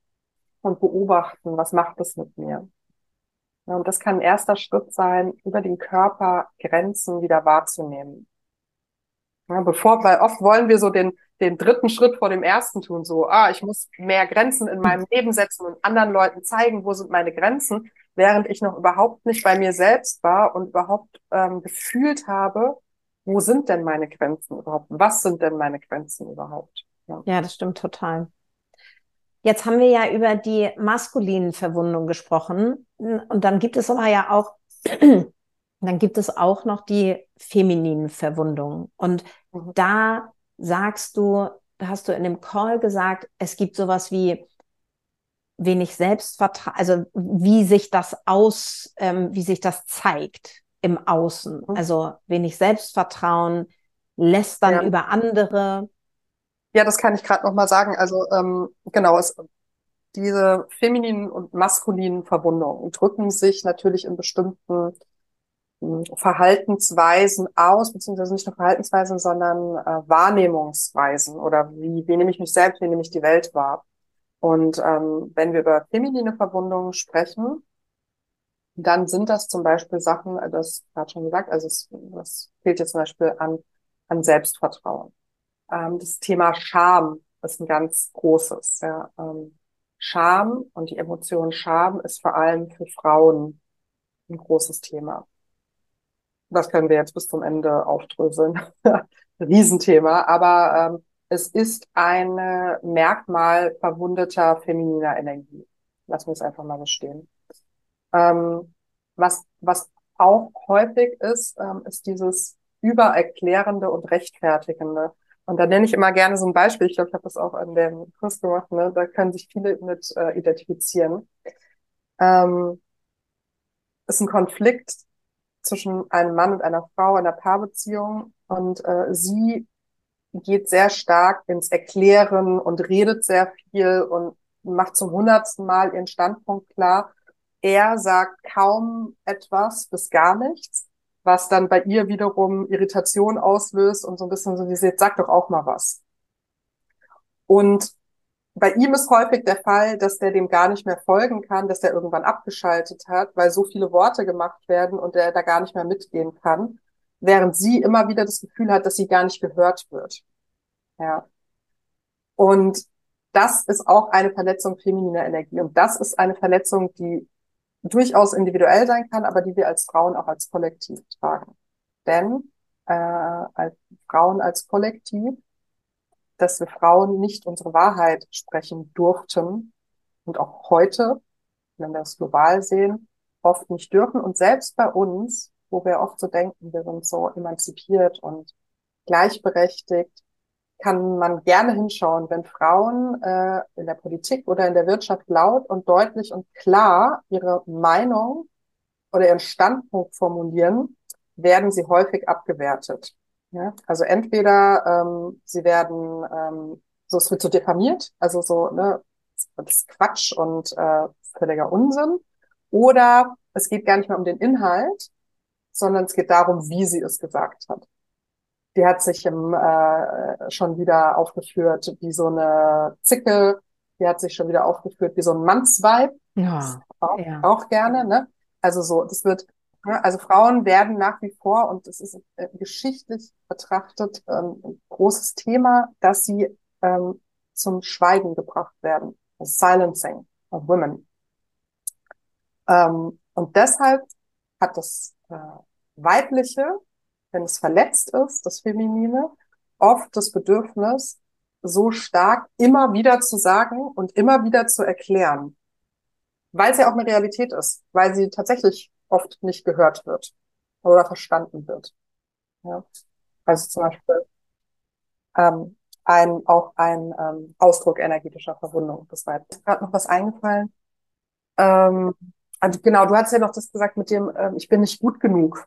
und beobachten, was macht es mit mir. Ja, und das kann ein erster Schritt sein, über den Körper Grenzen wieder wahrzunehmen. Ja, bevor, weil oft wollen wir so den, den dritten Schritt vor dem ersten tun, so, ah, ich muss mehr Grenzen in meinem Leben setzen und anderen Leuten zeigen, wo sind meine Grenzen, während ich noch überhaupt nicht bei mir selbst war und überhaupt ähm, gefühlt habe, wo sind denn meine Grenzen überhaupt? Was sind denn meine Grenzen überhaupt? Ja, ja das stimmt total. Jetzt haben wir ja über die maskulinen Verwundungen gesprochen und dann gibt es aber ja auch dann gibt es auch noch die femininen Verwundungen. Und mhm. da sagst du, da hast du in dem Call gesagt, es gibt sowas wie wenig Selbstvertrauen, also wie sich das aus, ähm, wie sich das zeigt im Außen. Mhm. Also wenig Selbstvertrauen, lästern ja. über andere. Ja, das kann ich gerade noch mal sagen. Also ähm, genau, es, diese femininen und maskulinen Verwundungen drücken sich natürlich in bestimmten Verhaltensweisen aus, beziehungsweise nicht nur Verhaltensweisen, sondern äh, Wahrnehmungsweisen oder wie, wie nehme ich mich selbst, wie nehme ich die Welt wahr. Und ähm, wenn wir über feminine Verwundungen sprechen, dann sind das zum Beispiel Sachen, äh, das gerade schon gesagt, also es, das fehlt jetzt zum Beispiel an, an Selbstvertrauen. Ähm, das Thema Scham ist ein ganz großes. Ja. Ähm, Scham und die Emotion Scham ist vor allem für Frauen ein großes Thema das können wir jetzt bis zum Ende aufdröseln. Riesenthema, aber ähm, es ist ein Merkmal verwundeter femininer Energie. Lassen wir es einfach mal so stehen. Ähm, was, was auch häufig ist, ähm, ist dieses übererklärende und rechtfertigende. Und da nenne ich immer gerne so ein Beispiel. Ich glaube, ich habe das auch an dem Kurs gemacht. Ne? Da können sich viele mit äh, identifizieren. Ähm, ist ein Konflikt zwischen einem Mann und einer Frau, einer Paarbeziehung. Und äh, sie geht sehr stark ins Erklären und redet sehr viel und macht zum hundertsten Mal ihren Standpunkt klar. Er sagt kaum etwas bis gar nichts, was dann bei ihr wiederum Irritation auslöst und so ein bisschen so wie sie doch auch mal was. Und bei ihm ist häufig der Fall, dass der dem gar nicht mehr folgen kann, dass der irgendwann abgeschaltet hat, weil so viele Worte gemacht werden und er da gar nicht mehr mitgehen kann, während sie immer wieder das Gefühl hat, dass sie gar nicht gehört wird. Ja. Und das ist auch eine Verletzung femininer Energie. Und das ist eine Verletzung, die durchaus individuell sein kann, aber die wir als Frauen auch als Kollektiv tragen. Denn äh, als Frauen als Kollektiv dass wir Frauen nicht unsere Wahrheit sprechen durften und auch heute, wenn wir es global sehen, oft nicht dürfen. Und selbst bei uns, wo wir oft so denken, wir sind so emanzipiert und gleichberechtigt, kann man gerne hinschauen, wenn Frauen äh, in der Politik oder in der Wirtschaft laut und deutlich und klar ihre Meinung oder ihren Standpunkt formulieren, werden sie häufig abgewertet. Ja, also entweder ähm, sie werden, ähm, so es wird so diffamiert, also so, ne, das ist Quatsch und äh, völliger Unsinn, oder es geht gar nicht mehr um den Inhalt, sondern es geht darum, wie sie es gesagt hat. Die hat sich im, äh, schon wieder aufgeführt wie so eine Zicke, die hat sich schon wieder aufgeführt wie so ein Mannsweib. Ja, auch, ja. auch gerne, ne? Also so, das wird also Frauen werden nach wie vor, und das ist äh, geschichtlich betrachtet ähm, ein großes Thema, dass sie ähm, zum Schweigen gebracht werden. Silencing of women. Ähm, und deshalb hat das äh, Weibliche wenn es verletzt ist, das Feminine, oft das Bedürfnis, so stark immer wieder zu sagen und immer wieder zu erklären. Weil es ja auch eine Realität ist, weil sie tatsächlich oft nicht gehört wird oder verstanden wird. Ja. Also zum Beispiel ähm, ein, auch ein ähm, Ausdruck energetischer Verwundung. Das war jetzt gerade noch was eingefallen. Ähm, also genau, du hast ja noch das gesagt mit dem, ähm, ich bin nicht gut genug.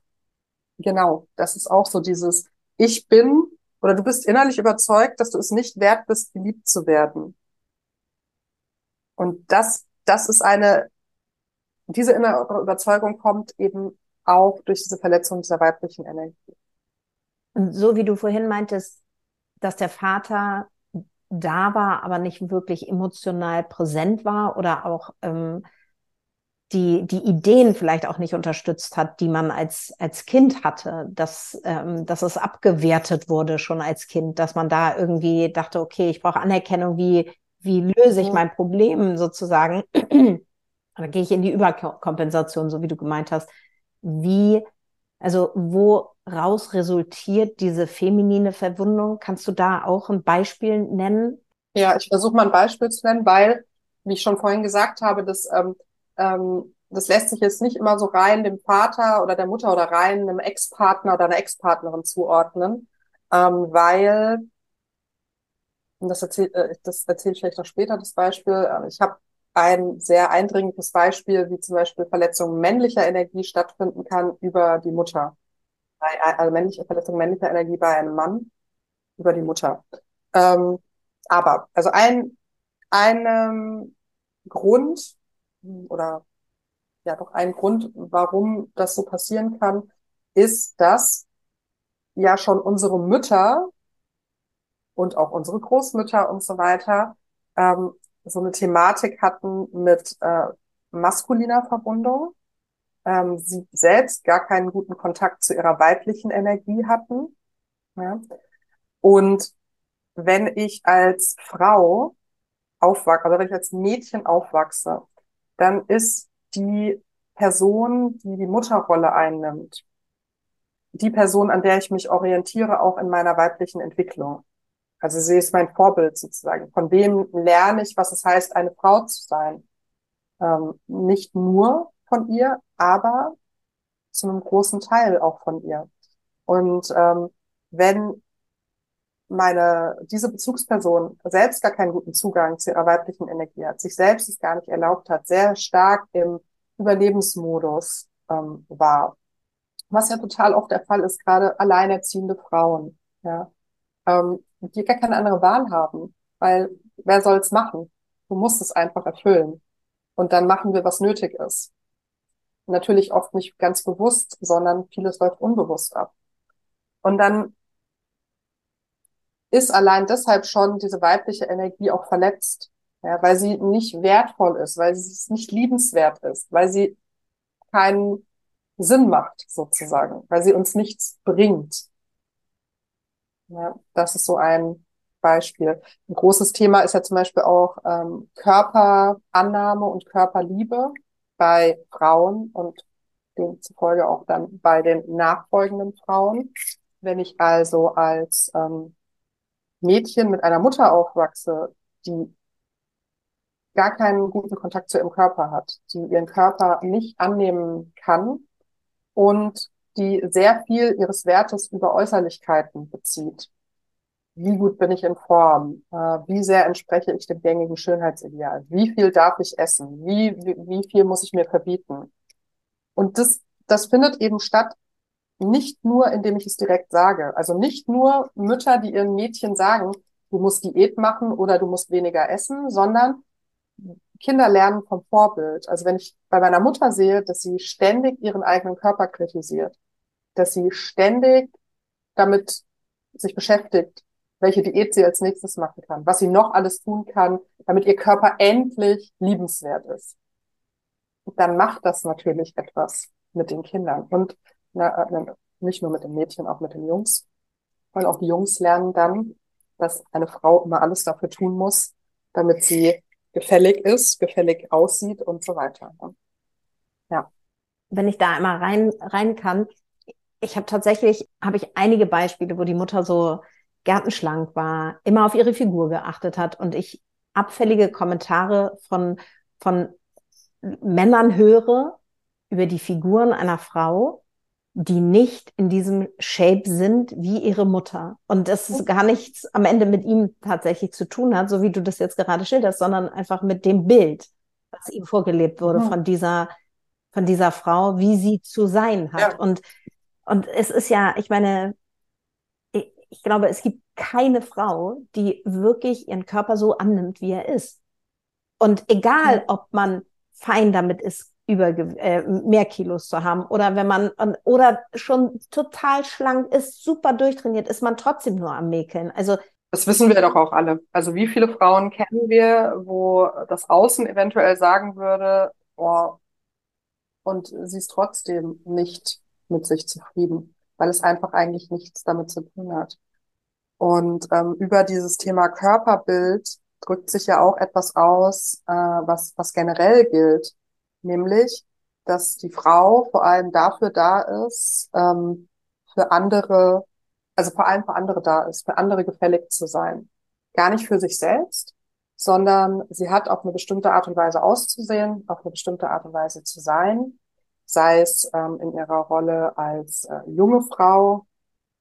Genau, das ist auch so dieses, ich bin oder du bist innerlich überzeugt, dass du es nicht wert bist, geliebt zu werden. Und das, das ist eine, diese innere Überzeugung kommt eben auch durch diese Verletzung dieser weiblichen Energie. Und so wie du vorhin meintest, dass der Vater da war, aber nicht wirklich emotional präsent war oder auch ähm, die, die Ideen vielleicht auch nicht unterstützt hat, die man als, als Kind hatte, dass, ähm, dass es abgewertet wurde schon als Kind, dass man da irgendwie dachte, okay, ich brauche Anerkennung, wie, wie löse ich mein Problem sozusagen? da gehe ich in die Überkompensation, so wie du gemeint hast. Wie, also woraus resultiert diese feminine Verwundung? Kannst du da auch ein Beispiel nennen? Ja, ich versuche mal ein Beispiel zu nennen, weil, wie ich schon vorhin gesagt habe, dass ähm, ähm, das lässt sich jetzt nicht immer so rein dem Vater oder der Mutter oder rein einem Ex-Partner oder einer Ex-Partnerin zuordnen, ähm, weil, und das erzähle äh, das erzähl ich vielleicht noch später, das Beispiel, äh, ich habe ein sehr eindringliches Beispiel, wie zum Beispiel Verletzung männlicher Energie stattfinden kann über die Mutter. Also männliche Verletzung männlicher Energie bei einem Mann über die Mutter. Ähm, aber, also ein, ein ähm, Grund, oder ja doch ein Grund, warum das so passieren kann, ist, dass ja schon unsere Mütter und auch unsere Großmütter und so weiter ähm, so eine Thematik hatten mit äh, maskuliner Verbundung. Ähm, sie selbst gar keinen guten Kontakt zu ihrer weiblichen Energie hatten. Ja? Und wenn ich als Frau aufwachse, also wenn ich als Mädchen aufwachse dann ist die Person, die die Mutterrolle einnimmt, die Person, an der ich mich orientiere, auch in meiner weiblichen Entwicklung. Also sie ist mein Vorbild sozusagen. Von wem lerne ich, was es heißt, eine Frau zu sein? Ähm, nicht nur von ihr, aber zu einem großen Teil auch von ihr. Und ähm, wenn meine, diese Bezugsperson selbst gar keinen guten Zugang zu ihrer weiblichen Energie hat, sich selbst es gar nicht erlaubt hat, sehr stark im Überlebensmodus ähm, war. Was ja total oft der Fall ist, gerade alleinerziehende Frauen, ja, ähm, die gar keine andere Wahl haben, weil wer soll's machen? Du musst es einfach erfüllen. Und dann machen wir, was nötig ist. Natürlich oft nicht ganz bewusst, sondern vieles läuft unbewusst ab. Und dann ist allein deshalb schon diese weibliche Energie auch verletzt. Ja, weil sie nicht wertvoll ist, weil sie nicht liebenswert ist, weil sie keinen Sinn macht, sozusagen, weil sie uns nichts bringt. Ja, das ist so ein Beispiel. Ein großes Thema ist ja zum Beispiel auch ähm, Körperannahme und Körperliebe bei Frauen und demzufolge auch dann bei den nachfolgenden Frauen. Wenn ich also als ähm, Mädchen mit einer Mutter aufwachse, die gar keinen guten Kontakt zu ihrem Körper hat, die ihren Körper nicht annehmen kann und die sehr viel ihres Wertes über Äußerlichkeiten bezieht. Wie gut bin ich in Form? Äh, wie sehr entspreche ich dem gängigen Schönheitsideal? Wie viel darf ich essen? Wie, wie, wie viel muss ich mir verbieten? Und das, das findet eben statt nicht nur, indem ich es direkt sage. Also nicht nur Mütter, die ihren Mädchen sagen, du musst Diät machen oder du musst weniger essen, sondern Kinder lernen vom Vorbild. Also wenn ich bei meiner Mutter sehe, dass sie ständig ihren eigenen Körper kritisiert, dass sie ständig damit sich beschäftigt, welche Diät sie als nächstes machen kann, was sie noch alles tun kann, damit ihr Körper endlich liebenswert ist. Dann macht das natürlich etwas mit den Kindern. Und nicht nur mit den Mädchen, auch mit den Jungs. Weil auch die Jungs lernen dann, dass eine Frau immer alles dafür tun muss, damit sie gefällig ist, gefällig aussieht und so weiter. Ja. Wenn ich da einmal rein, rein kann, ich habe tatsächlich, habe ich einige Beispiele, wo die Mutter so gärtenschlank war, immer auf ihre Figur geachtet hat und ich abfällige Kommentare von, von Männern höre über die Figuren einer Frau, die nicht in diesem Shape sind wie ihre Mutter. Und das ist gar nichts am Ende mit ihm tatsächlich zu tun hat, so wie du das jetzt gerade schilderst, sondern einfach mit dem Bild, was ihm vorgelebt wurde mhm. von dieser, von dieser Frau, wie sie zu sein hat. Ja. Und, und es ist ja, ich meine, ich, ich glaube, es gibt keine Frau, die wirklich ihren Körper so annimmt, wie er ist. Und egal, mhm. ob man fein damit ist, über äh, mehr Kilos zu haben oder wenn man oder schon total schlank ist, super durchtrainiert, ist man trotzdem nur am Mäkeln. Also das wissen wir doch auch alle. Also wie viele Frauen kennen wir, wo das Außen eventuell sagen würde, oh, und sie ist trotzdem nicht mit sich zufrieden, weil es einfach eigentlich nichts damit zu tun hat. Und ähm, über dieses Thema Körperbild drückt sich ja auch etwas aus, äh, was, was generell gilt nämlich, dass die Frau vor allem dafür da ist, ähm, für andere, also vor allem für andere da ist, für andere gefällig zu sein. Gar nicht für sich selbst, sondern sie hat auf eine bestimmte Art und Weise auszusehen, auf eine bestimmte Art und Weise zu sein, sei es ähm, in ihrer Rolle als äh, junge Frau,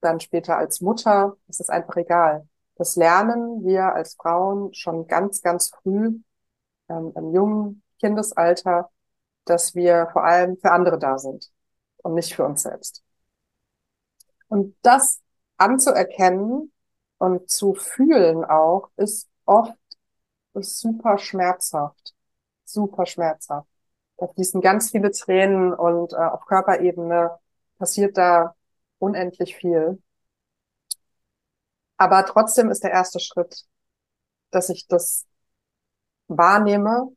dann später als Mutter, es ist einfach egal. Das lernen wir als Frauen schon ganz, ganz früh ähm, im jungen Kindesalter, dass wir vor allem für andere da sind und nicht für uns selbst. Und das anzuerkennen und zu fühlen auch, ist oft super schmerzhaft. Super schmerzhaft. Da fließen ganz viele Tränen und äh, auf Körperebene passiert da unendlich viel. Aber trotzdem ist der erste Schritt, dass ich das wahrnehme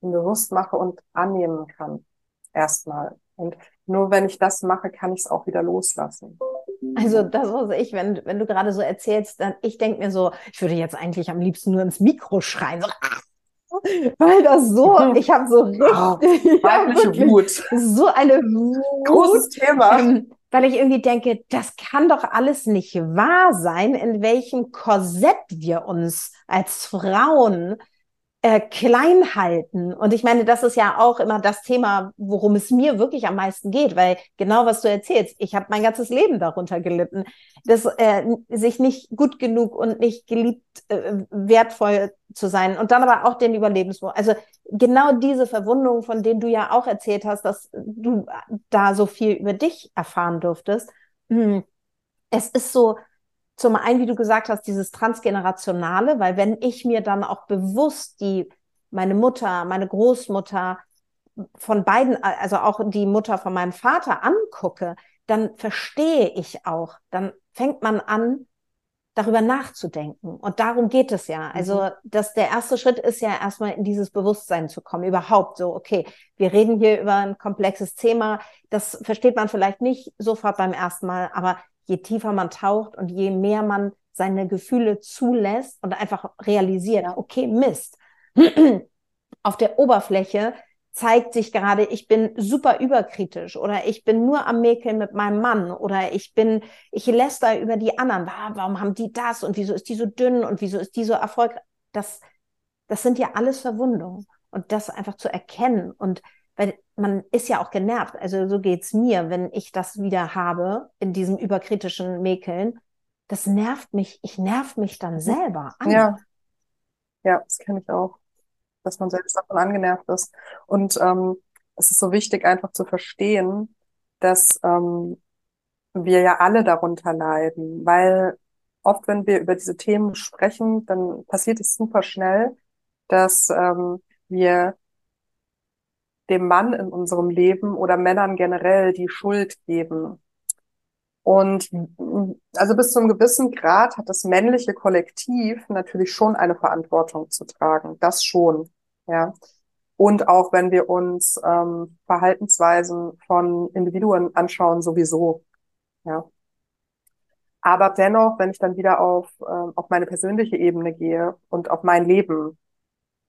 bewusst mache und annehmen kann. Erstmal. Und nur wenn ich das mache, kann ich es auch wieder loslassen. Also das, was ich, wenn, wenn du gerade so erzählst, dann ich denke mir so, ich würde jetzt eigentlich am liebsten nur ins Mikro schreien. So, ah! weil das so, ich habe so richtig, oh, ja, Wut. so eine Wut, großes Thema, ähm, weil ich irgendwie denke, das kann doch alles nicht wahr sein, in welchem Korsett wir uns als Frauen äh, klein halten. Und ich meine, das ist ja auch immer das Thema, worum es mir wirklich am meisten geht, weil genau was du erzählst, ich habe mein ganzes Leben darunter gelitten, dass äh, sich nicht gut genug und nicht geliebt, äh, wertvoll zu sein und dann aber auch den Überlebensmodus. Also genau diese Verwundungen, von denen du ja auch erzählt hast, dass du da so viel über dich erfahren durftest. Hm. Es ist so, zum einen, wie du gesagt hast, dieses Transgenerationale, weil wenn ich mir dann auch bewusst die, meine Mutter, meine Großmutter von beiden, also auch die Mutter von meinem Vater angucke, dann verstehe ich auch, dann fängt man an, darüber nachzudenken. Und darum geht es ja. Also, mhm. dass der erste Schritt ist ja erstmal in dieses Bewusstsein zu kommen. Überhaupt so, okay, wir reden hier über ein komplexes Thema. Das versteht man vielleicht nicht sofort beim ersten Mal, aber je tiefer man taucht und je mehr man seine Gefühle zulässt und einfach realisiert, okay, Mist. Auf der Oberfläche zeigt sich gerade, ich bin super überkritisch oder ich bin nur am Mäkeln mit meinem Mann oder ich bin, ich läster über die anderen. Warum haben die das und wieso ist die so dünn und wieso ist die so erfolgreich? Das, das sind ja alles Verwundungen und das einfach zu erkennen und weil man ist ja auch genervt. Also so geht's mir, wenn ich das wieder habe in diesem überkritischen Mäkeln. Das nervt mich. Ich nerv mich dann mhm. selber an. Ja, ja, das kenne ich auch, dass man selbst davon angenervt ist. Und ähm, es ist so wichtig, einfach zu verstehen, dass ähm, wir ja alle darunter leiden, weil oft, wenn wir über diese Themen sprechen, dann passiert es super schnell, dass ähm, wir dem Mann in unserem Leben oder Männern generell die Schuld geben. Und also bis zu einem gewissen Grad hat das männliche Kollektiv natürlich schon eine Verantwortung zu tragen. Das schon, ja. Und auch wenn wir uns ähm, Verhaltensweisen von Individuen anschauen, sowieso, ja. Aber dennoch, wenn ich dann wieder auf, äh, auf meine persönliche Ebene gehe und auf mein Leben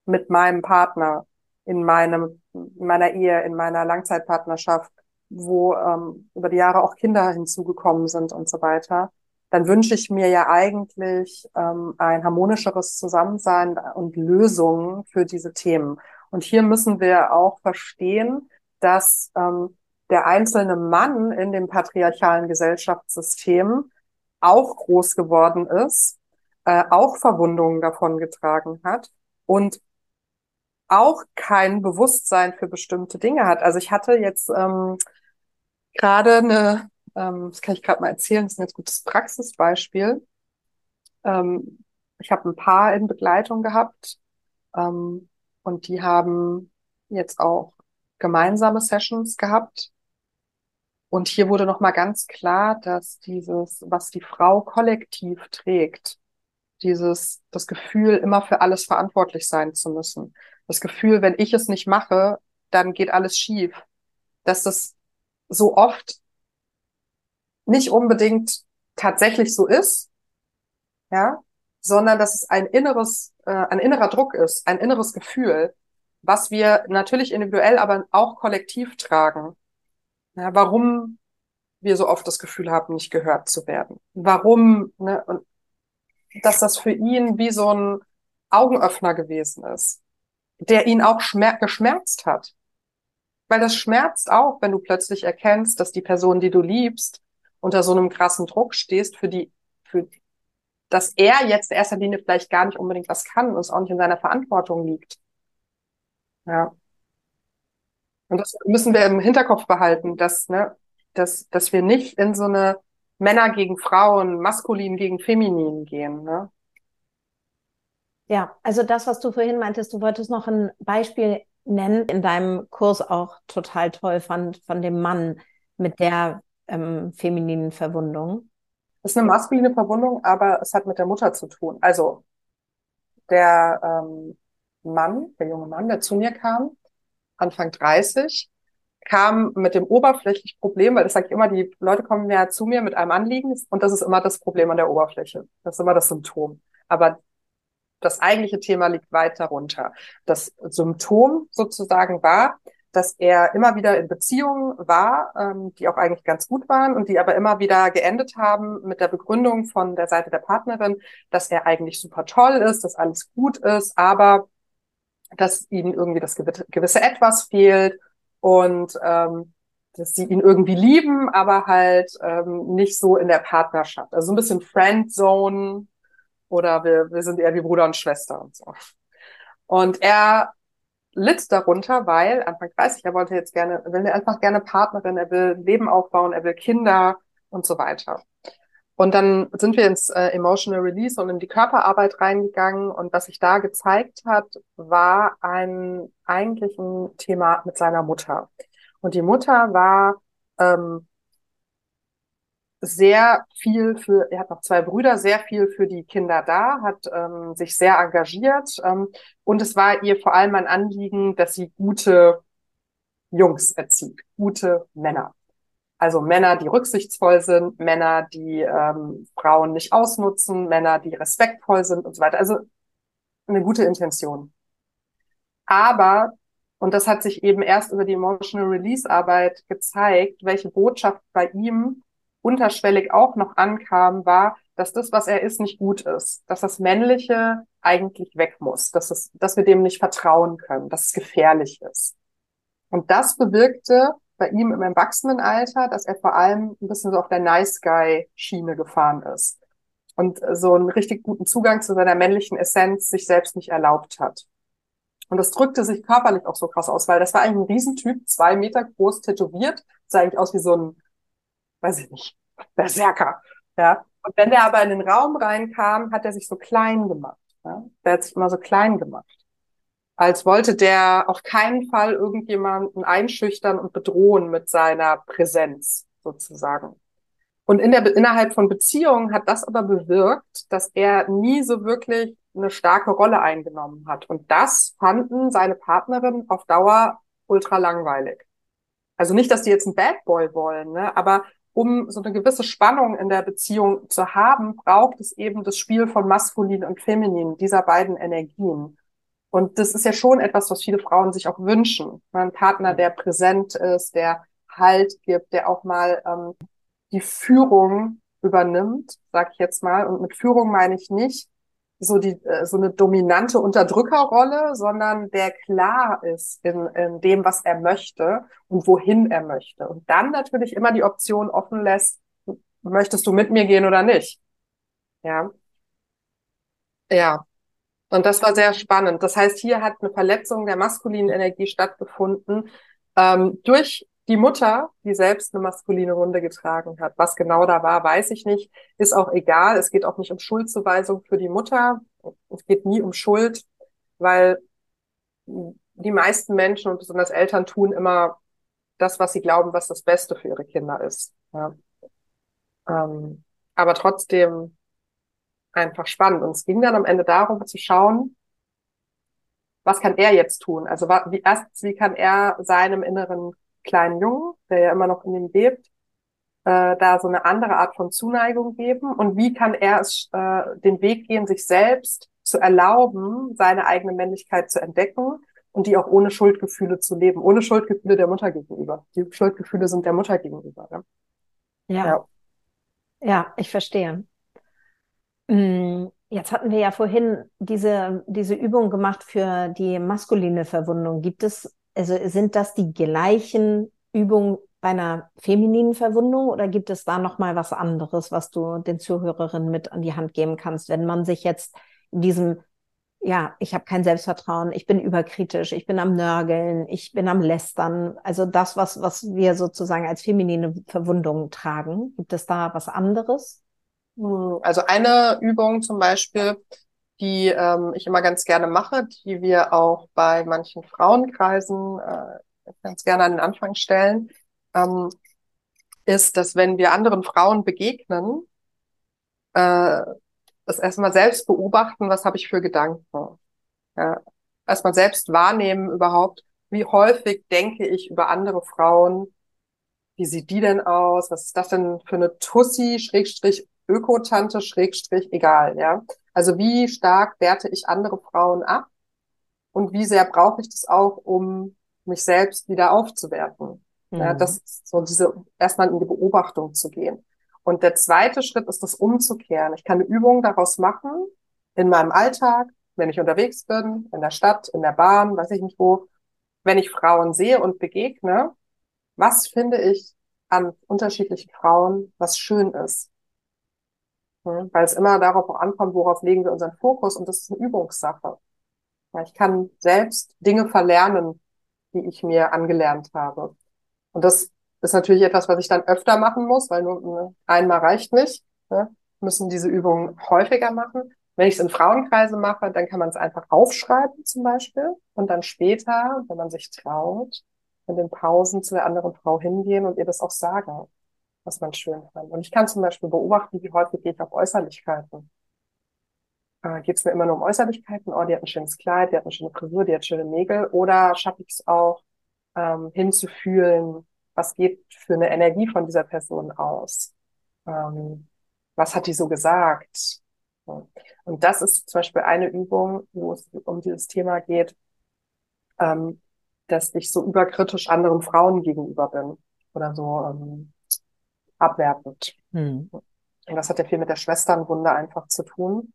mit meinem Partner, in meinem, in meiner Ehe, in meiner Langzeitpartnerschaft, wo ähm, über die Jahre auch Kinder hinzugekommen sind und so weiter, dann wünsche ich mir ja eigentlich ähm, ein harmonischeres Zusammensein und Lösungen für diese Themen. Und hier müssen wir auch verstehen, dass ähm, der einzelne Mann in dem patriarchalen Gesellschaftssystem auch groß geworden ist, äh, auch Verwundungen davon getragen hat und auch kein Bewusstsein für bestimmte Dinge hat. Also ich hatte jetzt ähm, gerade eine, ähm, das kann ich gerade mal erzählen, das ist ein jetzt gutes Praxisbeispiel. Ähm, ich habe ein Paar in Begleitung gehabt ähm, und die haben jetzt auch gemeinsame Sessions gehabt. Und hier wurde nochmal ganz klar, dass dieses, was die Frau kollektiv trägt, dieses, das Gefühl, immer für alles verantwortlich sein zu müssen. Das Gefühl, wenn ich es nicht mache, dann geht alles schief. Dass das so oft nicht unbedingt tatsächlich so ist, ja, sondern dass es ein inneres, äh, ein innerer Druck ist, ein inneres Gefühl, was wir natürlich individuell, aber auch kollektiv tragen. Ja, warum wir so oft das Gefühl haben, nicht gehört zu werden. Warum, ne, und dass das für ihn wie so ein Augenöffner gewesen ist, der ihn auch schmer geschmerzt hat. Weil das schmerzt auch, wenn du plötzlich erkennst, dass die Person, die du liebst, unter so einem krassen Druck stehst, für die, für, dass er jetzt in erster Linie vielleicht gar nicht unbedingt was kann und es auch nicht in seiner Verantwortung liegt. Ja. Und das müssen wir im Hinterkopf behalten, dass, ne, dass, dass wir nicht in so eine Männer gegen Frauen, maskulin gegen feminin gehen. Ne? Ja, also das, was du vorhin meintest, du wolltest noch ein Beispiel nennen, in deinem Kurs auch total toll fand, von dem Mann mit der ähm, femininen Verwundung. Das ist eine maskuline Verwundung, aber es hat mit der Mutter zu tun. Also der ähm, Mann, der junge Mann, der zu mir kam, Anfang 30, kam mit dem oberflächlichen Problem, weil das sage ich immer, die Leute kommen ja zu mir mit einem Anliegen und das ist immer das Problem an der Oberfläche. Das ist immer das Symptom. Aber das eigentliche Thema liegt weit darunter. Das Symptom sozusagen war, dass er immer wieder in Beziehungen war, ähm, die auch eigentlich ganz gut waren und die aber immer wieder geendet haben mit der Begründung von der Seite der Partnerin, dass er eigentlich super toll ist, dass alles gut ist, aber dass ihm irgendwie das gewisse Etwas fehlt und ähm, dass sie ihn irgendwie lieben, aber halt ähm, nicht so in der Partnerschaft. Also so ein bisschen Friendzone oder wir, wir sind eher wie Bruder und Schwester und so. Und er litt darunter, weil Anfang 30, er wollte jetzt gerne, will einfach gerne Partnerin, er will Leben aufbauen, er will Kinder und so weiter. Und dann sind wir ins äh, Emotional Release und in die Körperarbeit reingegangen. Und was sich da gezeigt hat, war ein eigentlich ein Thema mit seiner Mutter. Und die Mutter war ähm, sehr viel für, er hat noch zwei Brüder, sehr viel für die Kinder da, hat ähm, sich sehr engagiert. Ähm, und es war ihr vor allem ein Anliegen, dass sie gute Jungs erzieht, gute Männer. Also Männer, die rücksichtsvoll sind, Männer, die ähm, Frauen nicht ausnutzen, Männer, die respektvoll sind und so weiter. Also eine gute Intention. Aber, und das hat sich eben erst über die Emotional Release Arbeit gezeigt, welche Botschaft bei ihm unterschwellig auch noch ankam, war, dass das, was er ist, nicht gut ist, dass das Männliche eigentlich weg muss, dass, es, dass wir dem nicht vertrauen können, dass es gefährlich ist. Und das bewirkte, bei ihm im Erwachsenenalter, dass er vor allem ein bisschen so auf der Nice Guy Schiene gefahren ist und so einen richtig guten Zugang zu seiner männlichen Essenz sich selbst nicht erlaubt hat. Und das drückte sich körperlich auch so krass aus, weil das war eigentlich ein Riesentyp, zwei Meter groß, tätowiert, sah eigentlich aus wie so ein, weiß ich nicht, Berserker, ja. Und wenn der aber in den Raum reinkam, hat er sich so klein gemacht, ja. Der hat sich immer so klein gemacht als wollte der auf keinen Fall irgendjemanden einschüchtern und bedrohen mit seiner Präsenz sozusagen. Und in der, innerhalb von Beziehungen hat das aber bewirkt, dass er nie so wirklich eine starke Rolle eingenommen hat. Und das fanden seine Partnerin auf Dauer ultra langweilig. Also nicht, dass die jetzt einen Bad Boy wollen, ne? aber um so eine gewisse Spannung in der Beziehung zu haben, braucht es eben das Spiel von maskulin und feminin, dieser beiden Energien. Und das ist ja schon etwas, was viele Frauen sich auch wünschen. Ein Partner, der präsent ist, der Halt gibt, der auch mal ähm, die Führung übernimmt, sag ich jetzt mal. Und mit Führung meine ich nicht so die äh, so eine dominante Unterdrückerrolle, sondern der klar ist in, in dem, was er möchte und wohin er möchte. Und dann natürlich immer die Option offen lässt, möchtest du mit mir gehen oder nicht? Ja. Ja. Und das war sehr spannend. Das heißt, hier hat eine Verletzung der maskulinen Energie stattgefunden ähm, durch die Mutter, die selbst eine maskuline Wunde getragen hat. Was genau da war, weiß ich nicht. Ist auch egal. Es geht auch nicht um Schuldzuweisung für die Mutter. Es geht nie um Schuld, weil die meisten Menschen und besonders Eltern tun immer das, was sie glauben, was das Beste für ihre Kinder ist. Ja. Ähm, aber trotzdem einfach spannend. Und es ging dann am Ende darum zu schauen, was kann er jetzt tun? Also wie erstens, wie kann er seinem inneren kleinen Jungen, der ja immer noch in ihm lebt, äh, da so eine andere Art von Zuneigung geben? Und wie kann er es äh, den Weg gehen, sich selbst zu erlauben, seine eigene Männlichkeit zu entdecken und die auch ohne Schuldgefühle zu leben, ohne Schuldgefühle der Mutter gegenüber. Die Schuldgefühle sind der Mutter gegenüber. Ne? Ja. ja. Ja, ich verstehe. Mm, jetzt hatten wir ja vorhin diese, diese Übung gemacht für die maskuline Verwundung. Gibt es, also sind das die gleichen Übungen bei einer femininen Verwundung oder gibt es da nochmal was anderes, was du den Zuhörerinnen mit an die Hand geben kannst, wenn man sich jetzt in diesem ja, ich habe kein Selbstvertrauen, ich bin überkritisch, ich bin am Nörgeln, ich bin am Lästern. Also das, was, was wir sozusagen als feminine Verwundung tragen. Gibt es da was anderes? Hm, also eine Übung zum Beispiel, die ähm, ich immer ganz gerne mache, die wir auch bei manchen Frauenkreisen äh, ganz gerne an den Anfang stellen, ähm, ist, dass wenn wir anderen Frauen begegnen, äh, das erstmal selbst beobachten, was habe ich für Gedanken. Ja, erstmal selbst wahrnehmen überhaupt, wie häufig denke ich über andere Frauen, wie sieht die denn aus, was ist das denn für eine Tussi, Schrägstrich, Ökotante, Schrägstrich, egal, ja. Also wie stark werte ich andere Frauen ab und wie sehr brauche ich das auch, um mich selbst wieder aufzuwerten. Mhm. Ja, das ist so diese, erstmal in die Beobachtung zu gehen. Und der zweite Schritt ist das umzukehren. Ich kann eine Übung daraus machen in meinem Alltag, wenn ich unterwegs bin, in der Stadt, in der Bahn, weiß ich nicht wo, wenn ich Frauen sehe und begegne, was finde ich an unterschiedlichen Frauen, was schön ist. Hm? Weil es immer darauf auch ankommt, worauf legen wir unseren Fokus und das ist eine Übungssache. Ja, ich kann selbst Dinge verlernen, die ich mir angelernt habe. Und das ist natürlich etwas, was ich dann öfter machen muss, weil nur einmal reicht nicht. Ne? Müssen diese Übungen häufiger machen. Wenn ich es in Frauenkreise mache, dann kann man es einfach aufschreiben zum Beispiel und dann später, wenn man sich traut, in den Pausen zu der anderen Frau hingehen und ihr das auch sagen, was man schön fand. Und ich kann zum Beispiel beobachten, wie häufig gehe ich auf Äußerlichkeiten. Äh, Geht es mir immer nur um Äußerlichkeiten? Oh, die hat ein schönes Kleid, die hat eine schöne Frisur, die hat schöne Nägel. Oder schaffe ich es auch, ähm, hinzufühlen, was geht für eine Energie von dieser Person aus? Ähm, was hat die so gesagt? Und das ist zum Beispiel eine Übung, wo es um dieses Thema geht, ähm, dass ich so überkritisch anderen Frauen gegenüber bin oder so ähm, abwertend. Hm. Und das hat ja viel mit der Schwesternwunde einfach zu tun,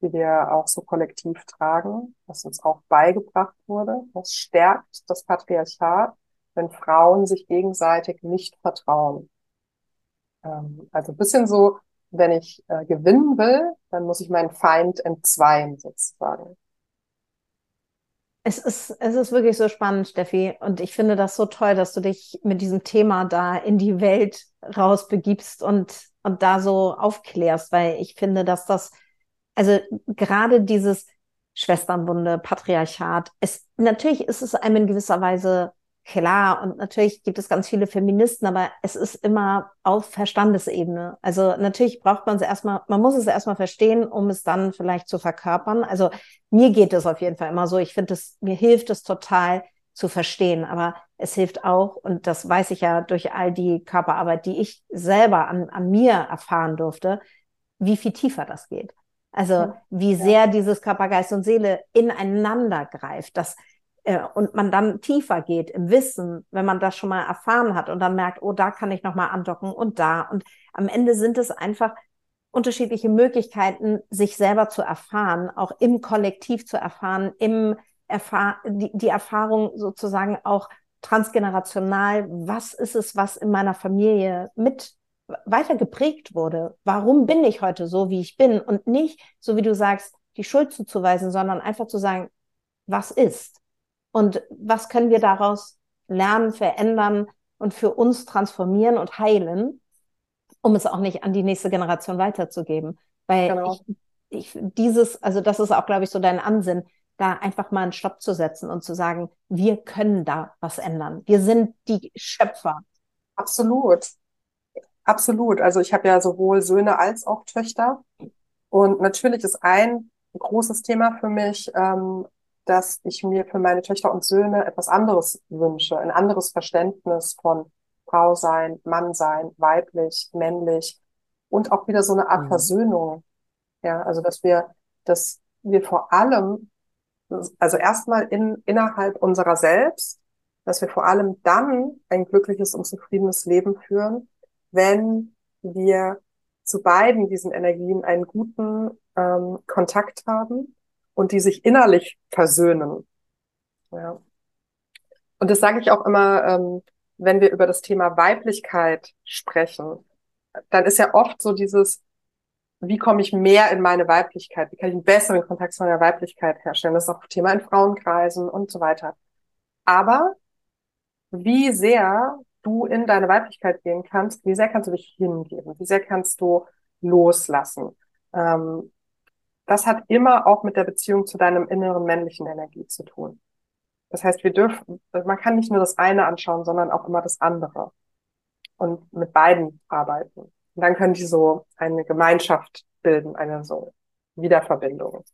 die wir auch so kollektiv tragen, was uns auch beigebracht wurde. Das stärkt das Patriarchat wenn Frauen sich gegenseitig nicht vertrauen. Ähm, also ein bisschen so, wenn ich äh, gewinnen will, dann muss ich meinen Feind entzweien sozusagen. Es ist, es ist wirklich so spannend, Steffi. Und ich finde das so toll, dass du dich mit diesem Thema da in die Welt rausbegibst und, und da so aufklärst, weil ich finde, dass das, also gerade dieses Schwesternbunde, Patriarchat, es, natürlich ist es einem in gewisser Weise klar, und natürlich gibt es ganz viele Feministen, aber es ist immer auf Verstandesebene. Also natürlich braucht man es erstmal, man muss es erstmal verstehen, um es dann vielleicht zu verkörpern. Also mir geht es auf jeden Fall immer so. Ich finde es, mir hilft es total zu verstehen, aber es hilft auch, und das weiß ich ja durch all die Körperarbeit, die ich selber an, an mir erfahren durfte, wie viel tiefer das geht. Also wie sehr dieses Körper, Geist und Seele ineinander greift. Das äh, und man dann tiefer geht im Wissen, wenn man das schon mal erfahren hat und dann merkt, oh, da kann ich nochmal andocken und da. Und am Ende sind es einfach unterschiedliche Möglichkeiten, sich selber zu erfahren, auch im Kollektiv zu erfahren, im Erfahr die, die Erfahrung sozusagen auch transgenerational, was ist es, was in meiner Familie mit weiter geprägt wurde? Warum bin ich heute so, wie ich bin? Und nicht, so wie du sagst, die Schuld zuzuweisen, sondern einfach zu sagen, was ist? Und was können wir daraus lernen, verändern und für uns transformieren und heilen, um es auch nicht an die nächste Generation weiterzugeben? Weil genau. ich, ich dieses, also das ist auch, glaube ich, so dein Ansinn, da einfach mal einen Stopp zu setzen und zu sagen, wir können da was ändern. Wir sind die Schöpfer. Absolut. Absolut. Also ich habe ja sowohl Söhne als auch Töchter. Und natürlich ist ein großes Thema für mich, ähm, dass ich mir für meine Töchter und Söhne etwas anderes wünsche, ein anderes Verständnis von Frau sein, Mann sein, weiblich, männlich und auch wieder so eine Art mhm. Versöhnung. Ja, also dass wir, dass wir vor allem also erstmal in, innerhalb unserer selbst, dass wir vor allem dann ein glückliches und zufriedenes Leben führen, wenn wir zu beiden diesen Energien einen guten ähm, Kontakt haben und die sich innerlich versöhnen. Ja. Und das sage ich auch immer, ähm, wenn wir über das Thema Weiblichkeit sprechen, dann ist ja oft so dieses, wie komme ich mehr in meine Weiblichkeit? Wie kann ich einen besseren Kontakt zu meiner Weiblichkeit herstellen? Das ist auch Thema in Frauenkreisen und so weiter. Aber wie sehr du in deine Weiblichkeit gehen kannst, wie sehr kannst du dich hingeben? Wie sehr kannst du loslassen? Ähm, das hat immer auch mit der Beziehung zu deinem inneren männlichen Energie zu tun. Das heißt, wir dürfen, man kann nicht nur das eine anschauen, sondern auch immer das andere und mit beiden arbeiten. Und dann können die so eine Gemeinschaft bilden, eine so Wiederverbindung.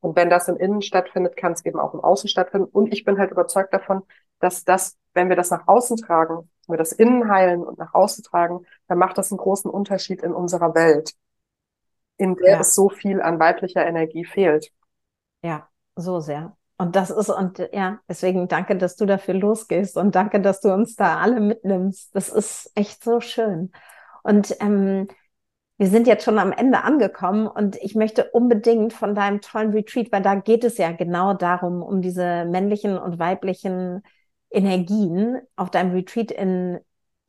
Und wenn das im Innen stattfindet, kann es eben auch im Außen stattfinden. Und ich bin halt überzeugt davon, dass das, wenn wir das nach außen tragen, wenn wir das innen heilen und nach außen tragen, dann macht das einen großen Unterschied in unserer Welt, in der ja. es so viel an weiblicher Energie fehlt. Ja, so sehr. Und das ist, und ja, deswegen danke, dass du dafür losgehst und danke, dass du uns da alle mitnimmst. Das ist echt so schön. Und ähm, wir sind jetzt schon am Ende angekommen und ich möchte unbedingt von deinem tollen Retreat, weil da geht es ja genau darum, um diese männlichen und weiblichen Energien auf deinem Retreat in,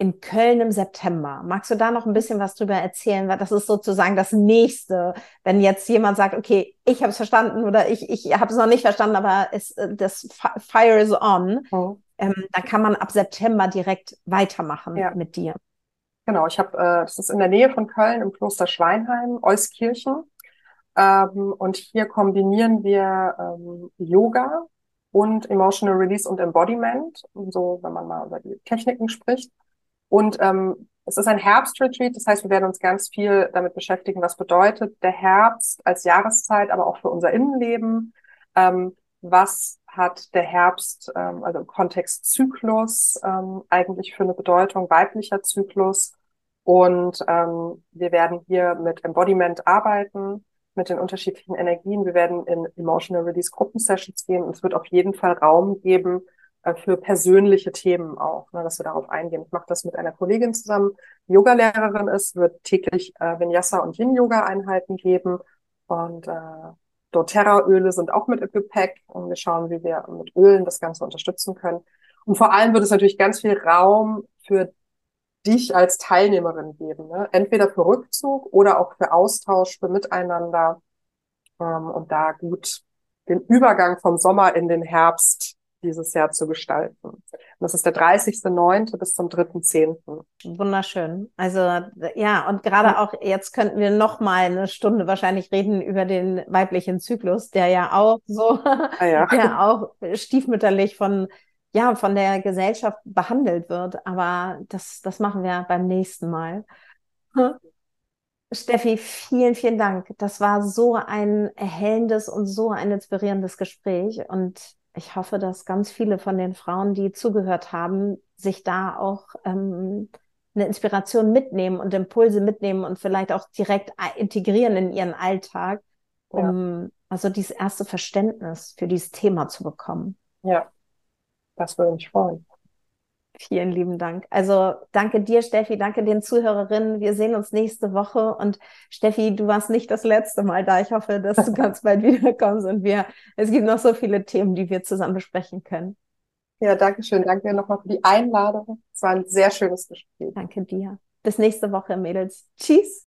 in Köln im September. Magst du da noch ein bisschen was drüber erzählen? Weil das ist sozusagen das nächste, wenn jetzt jemand sagt, okay, ich habe es verstanden oder ich, ich habe es noch nicht verstanden, aber es, das Fire is on, oh. ähm, dann kann man ab September direkt weitermachen ja. mit dir. Genau, ich habe, äh, das ist in der Nähe von Köln im Kloster Schweinheim, Euskirchen. Ähm, und hier kombinieren wir ähm, Yoga und Emotional Release und Embodiment, so wenn man mal über die Techniken spricht. Und ähm, es ist ein Herbstretreat, das heißt, wir werden uns ganz viel damit beschäftigen, was bedeutet der Herbst als Jahreszeit, aber auch für unser Innenleben. Ähm, was hat der Herbst, ähm, also im Kontext Zyklus, ähm, eigentlich für eine Bedeutung, weiblicher Zyklus. Und ähm, wir werden hier mit Embodiment arbeiten, mit den unterschiedlichen Energien. Wir werden in Emotional Release Gruppensessions gehen und es wird auf jeden Fall Raum geben für persönliche Themen auch, ne, dass wir darauf eingehen. Ich mache das mit einer Kollegin zusammen, Yogalehrerin ist, wird täglich äh, Vinyasa und Yin-Yoga-Einheiten geben und äh, doTERRA-Öle sind auch mit im Gepäck und wir schauen, wie wir mit Ölen das Ganze unterstützen können. Und vor allem wird es natürlich ganz viel Raum für dich als Teilnehmerin geben. Ne? Entweder für Rückzug oder auch für Austausch, für Miteinander ähm, und da gut den Übergang vom Sommer in den Herbst dieses Jahr zu gestalten. Und das ist der 30.09. bis zum 3.10. Wunderschön. Also ja, und gerade auch jetzt könnten wir noch mal eine Stunde wahrscheinlich reden über den weiblichen Zyklus, der ja auch so, ah, ja. der auch stiefmütterlich von ja, von der Gesellschaft behandelt wird. Aber das, das machen wir beim nächsten Mal. Steffi, vielen, vielen Dank. Das war so ein erhellendes und so ein inspirierendes Gespräch. Und ich hoffe, dass ganz viele von den Frauen, die zugehört haben, sich da auch ähm, eine Inspiration mitnehmen und Impulse mitnehmen und vielleicht auch direkt integrieren in ihren Alltag, um ja. also dieses erste Verständnis für dieses Thema zu bekommen. Ja, Das würde mich freuen. Vielen lieben Dank. Also danke dir, Steffi, danke den Zuhörerinnen. Wir sehen uns nächste Woche. Und Steffi, du warst nicht das letzte Mal da. Ich hoffe, dass du ganz bald wiederkommst und wir, es gibt noch so viele Themen, die wir zusammen besprechen können. Ja, danke schön. Danke nochmal für die Einladung. Es war ein sehr schönes Gespräch. Danke dir. Bis nächste Woche, Mädels. Tschüss.